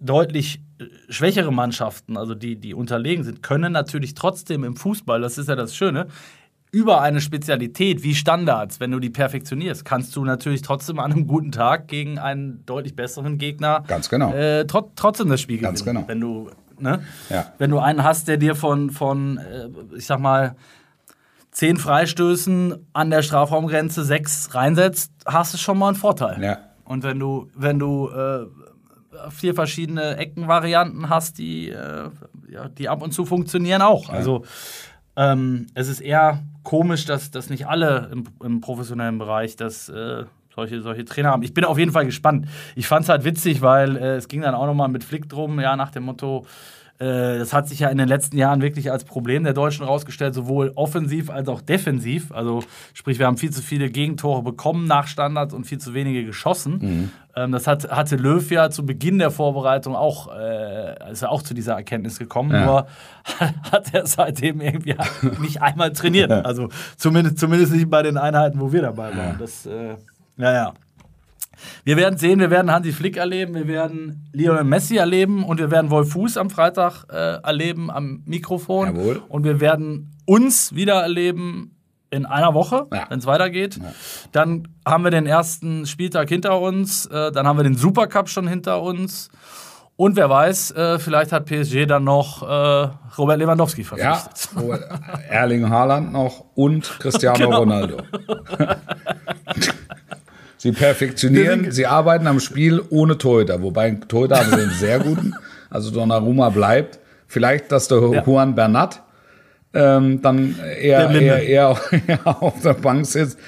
Speaker 2: deutlich äh, schwächere Mannschaften, also die, die unterlegen sind, können natürlich trotzdem im Fußball, das ist ja das Schöne, über eine Spezialität wie Standards, wenn du die perfektionierst, kannst du natürlich trotzdem an einem guten Tag gegen einen deutlich besseren Gegner
Speaker 1: Ganz genau.
Speaker 2: äh, tro trotzdem das Spiel
Speaker 1: Ganz
Speaker 2: gewinnen.
Speaker 1: genau.
Speaker 2: Wenn du, ne?
Speaker 1: Ja.
Speaker 2: wenn du einen hast, der dir von, von äh, ich sag mal, zehn Freistößen an der Strafraumgrenze sechs reinsetzt, hast du schon mal einen Vorteil.
Speaker 1: Ja.
Speaker 2: Und wenn du, wenn du äh, vier verschiedene Eckenvarianten hast, die, äh, ja, die ab und zu funktionieren auch. Also ähm, es ist eher komisch, dass, dass nicht alle im, im professionellen Bereich das äh, solche, solche Trainer haben. Ich bin auf jeden Fall gespannt. Ich fand es halt witzig, weil äh, es ging dann auch nochmal mit Flick drum, ja, nach dem Motto, Äh, das hat sich ja in den letzten Jahren wirklich als Problem der Deutschen rausgestellt, sowohl offensiv als auch defensiv. Also sprich, wir haben viel zu viele Gegentore bekommen nach Standards und viel zu wenige geschossen. Mhm. Ähm, das hat, hatte Löw ja zu Beginn der Vorbereitung auch, äh, ist er auch zu dieser Erkenntnis gekommen. Ja. Nur hat er seitdem irgendwie nicht einmal trainiert. Also zumindest, zumindest nicht bei den Einheiten, wo wir dabei waren. Das, äh, naja. Wir werden sehen, wir werden Hansi Flick erleben, wir werden Lionel Messi erleben und wir werden Wolf Fuß am Freitag äh, erleben am Mikrofon.
Speaker 1: Jawohl.
Speaker 2: Und wir werden uns wieder erleben in einer Woche, ja. wenn es weitergeht. Ja. Dann haben wir den ersten Spieltag hinter uns, äh, dann haben wir den Supercup schon hinter uns. Und wer weiß, äh, vielleicht hat PSG dann noch äh, Robert Lewandowski verpflichtet.
Speaker 1: Ja, Erling Haaland noch und Cristiano genau. Ronaldo. Sie perfektionieren, sie arbeiten am Spiel ohne Torhüter, wobei Torhüter haben sie einen sehr guten. Also Donnarumma bleibt. Vielleicht, dass der ja. Juan Bernat ähm, dann eher, eher, eher, eher auf der Bank sitzt.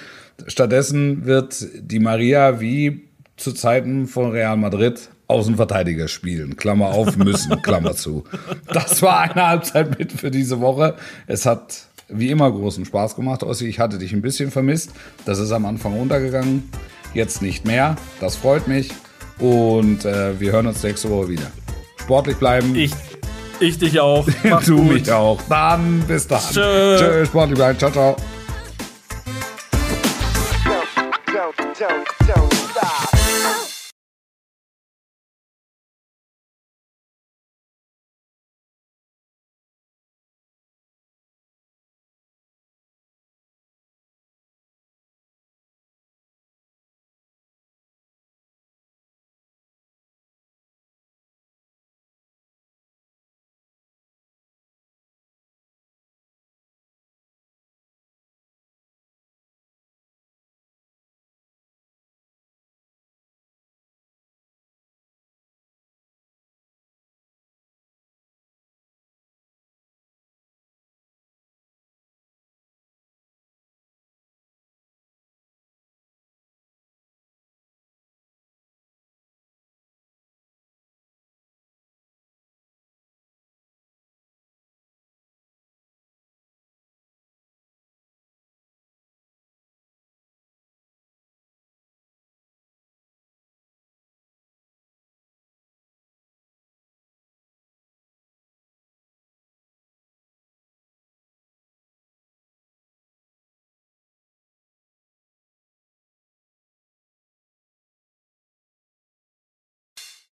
Speaker 1: Stattdessen wird die Maria wie zu Zeiten von Real Madrid Außenverteidiger spielen. Klammer auf, müssen, Klammer zu. Das war eine Halbzeit mit für diese Woche. Es hat wie immer großen Spaß gemacht, Ossi. Ich hatte dich ein bisschen vermisst. Das ist am Anfang runtergegangen jetzt nicht mehr. Das freut mich. Und äh, wir hören uns nächste Woche wieder. Sportlich bleiben.
Speaker 2: Ich, ich dich auch.
Speaker 1: du gut. mich auch. Dann bis dann.
Speaker 2: Tschö.
Speaker 1: Tschö, sportlich bleiben. Ciao, ciao.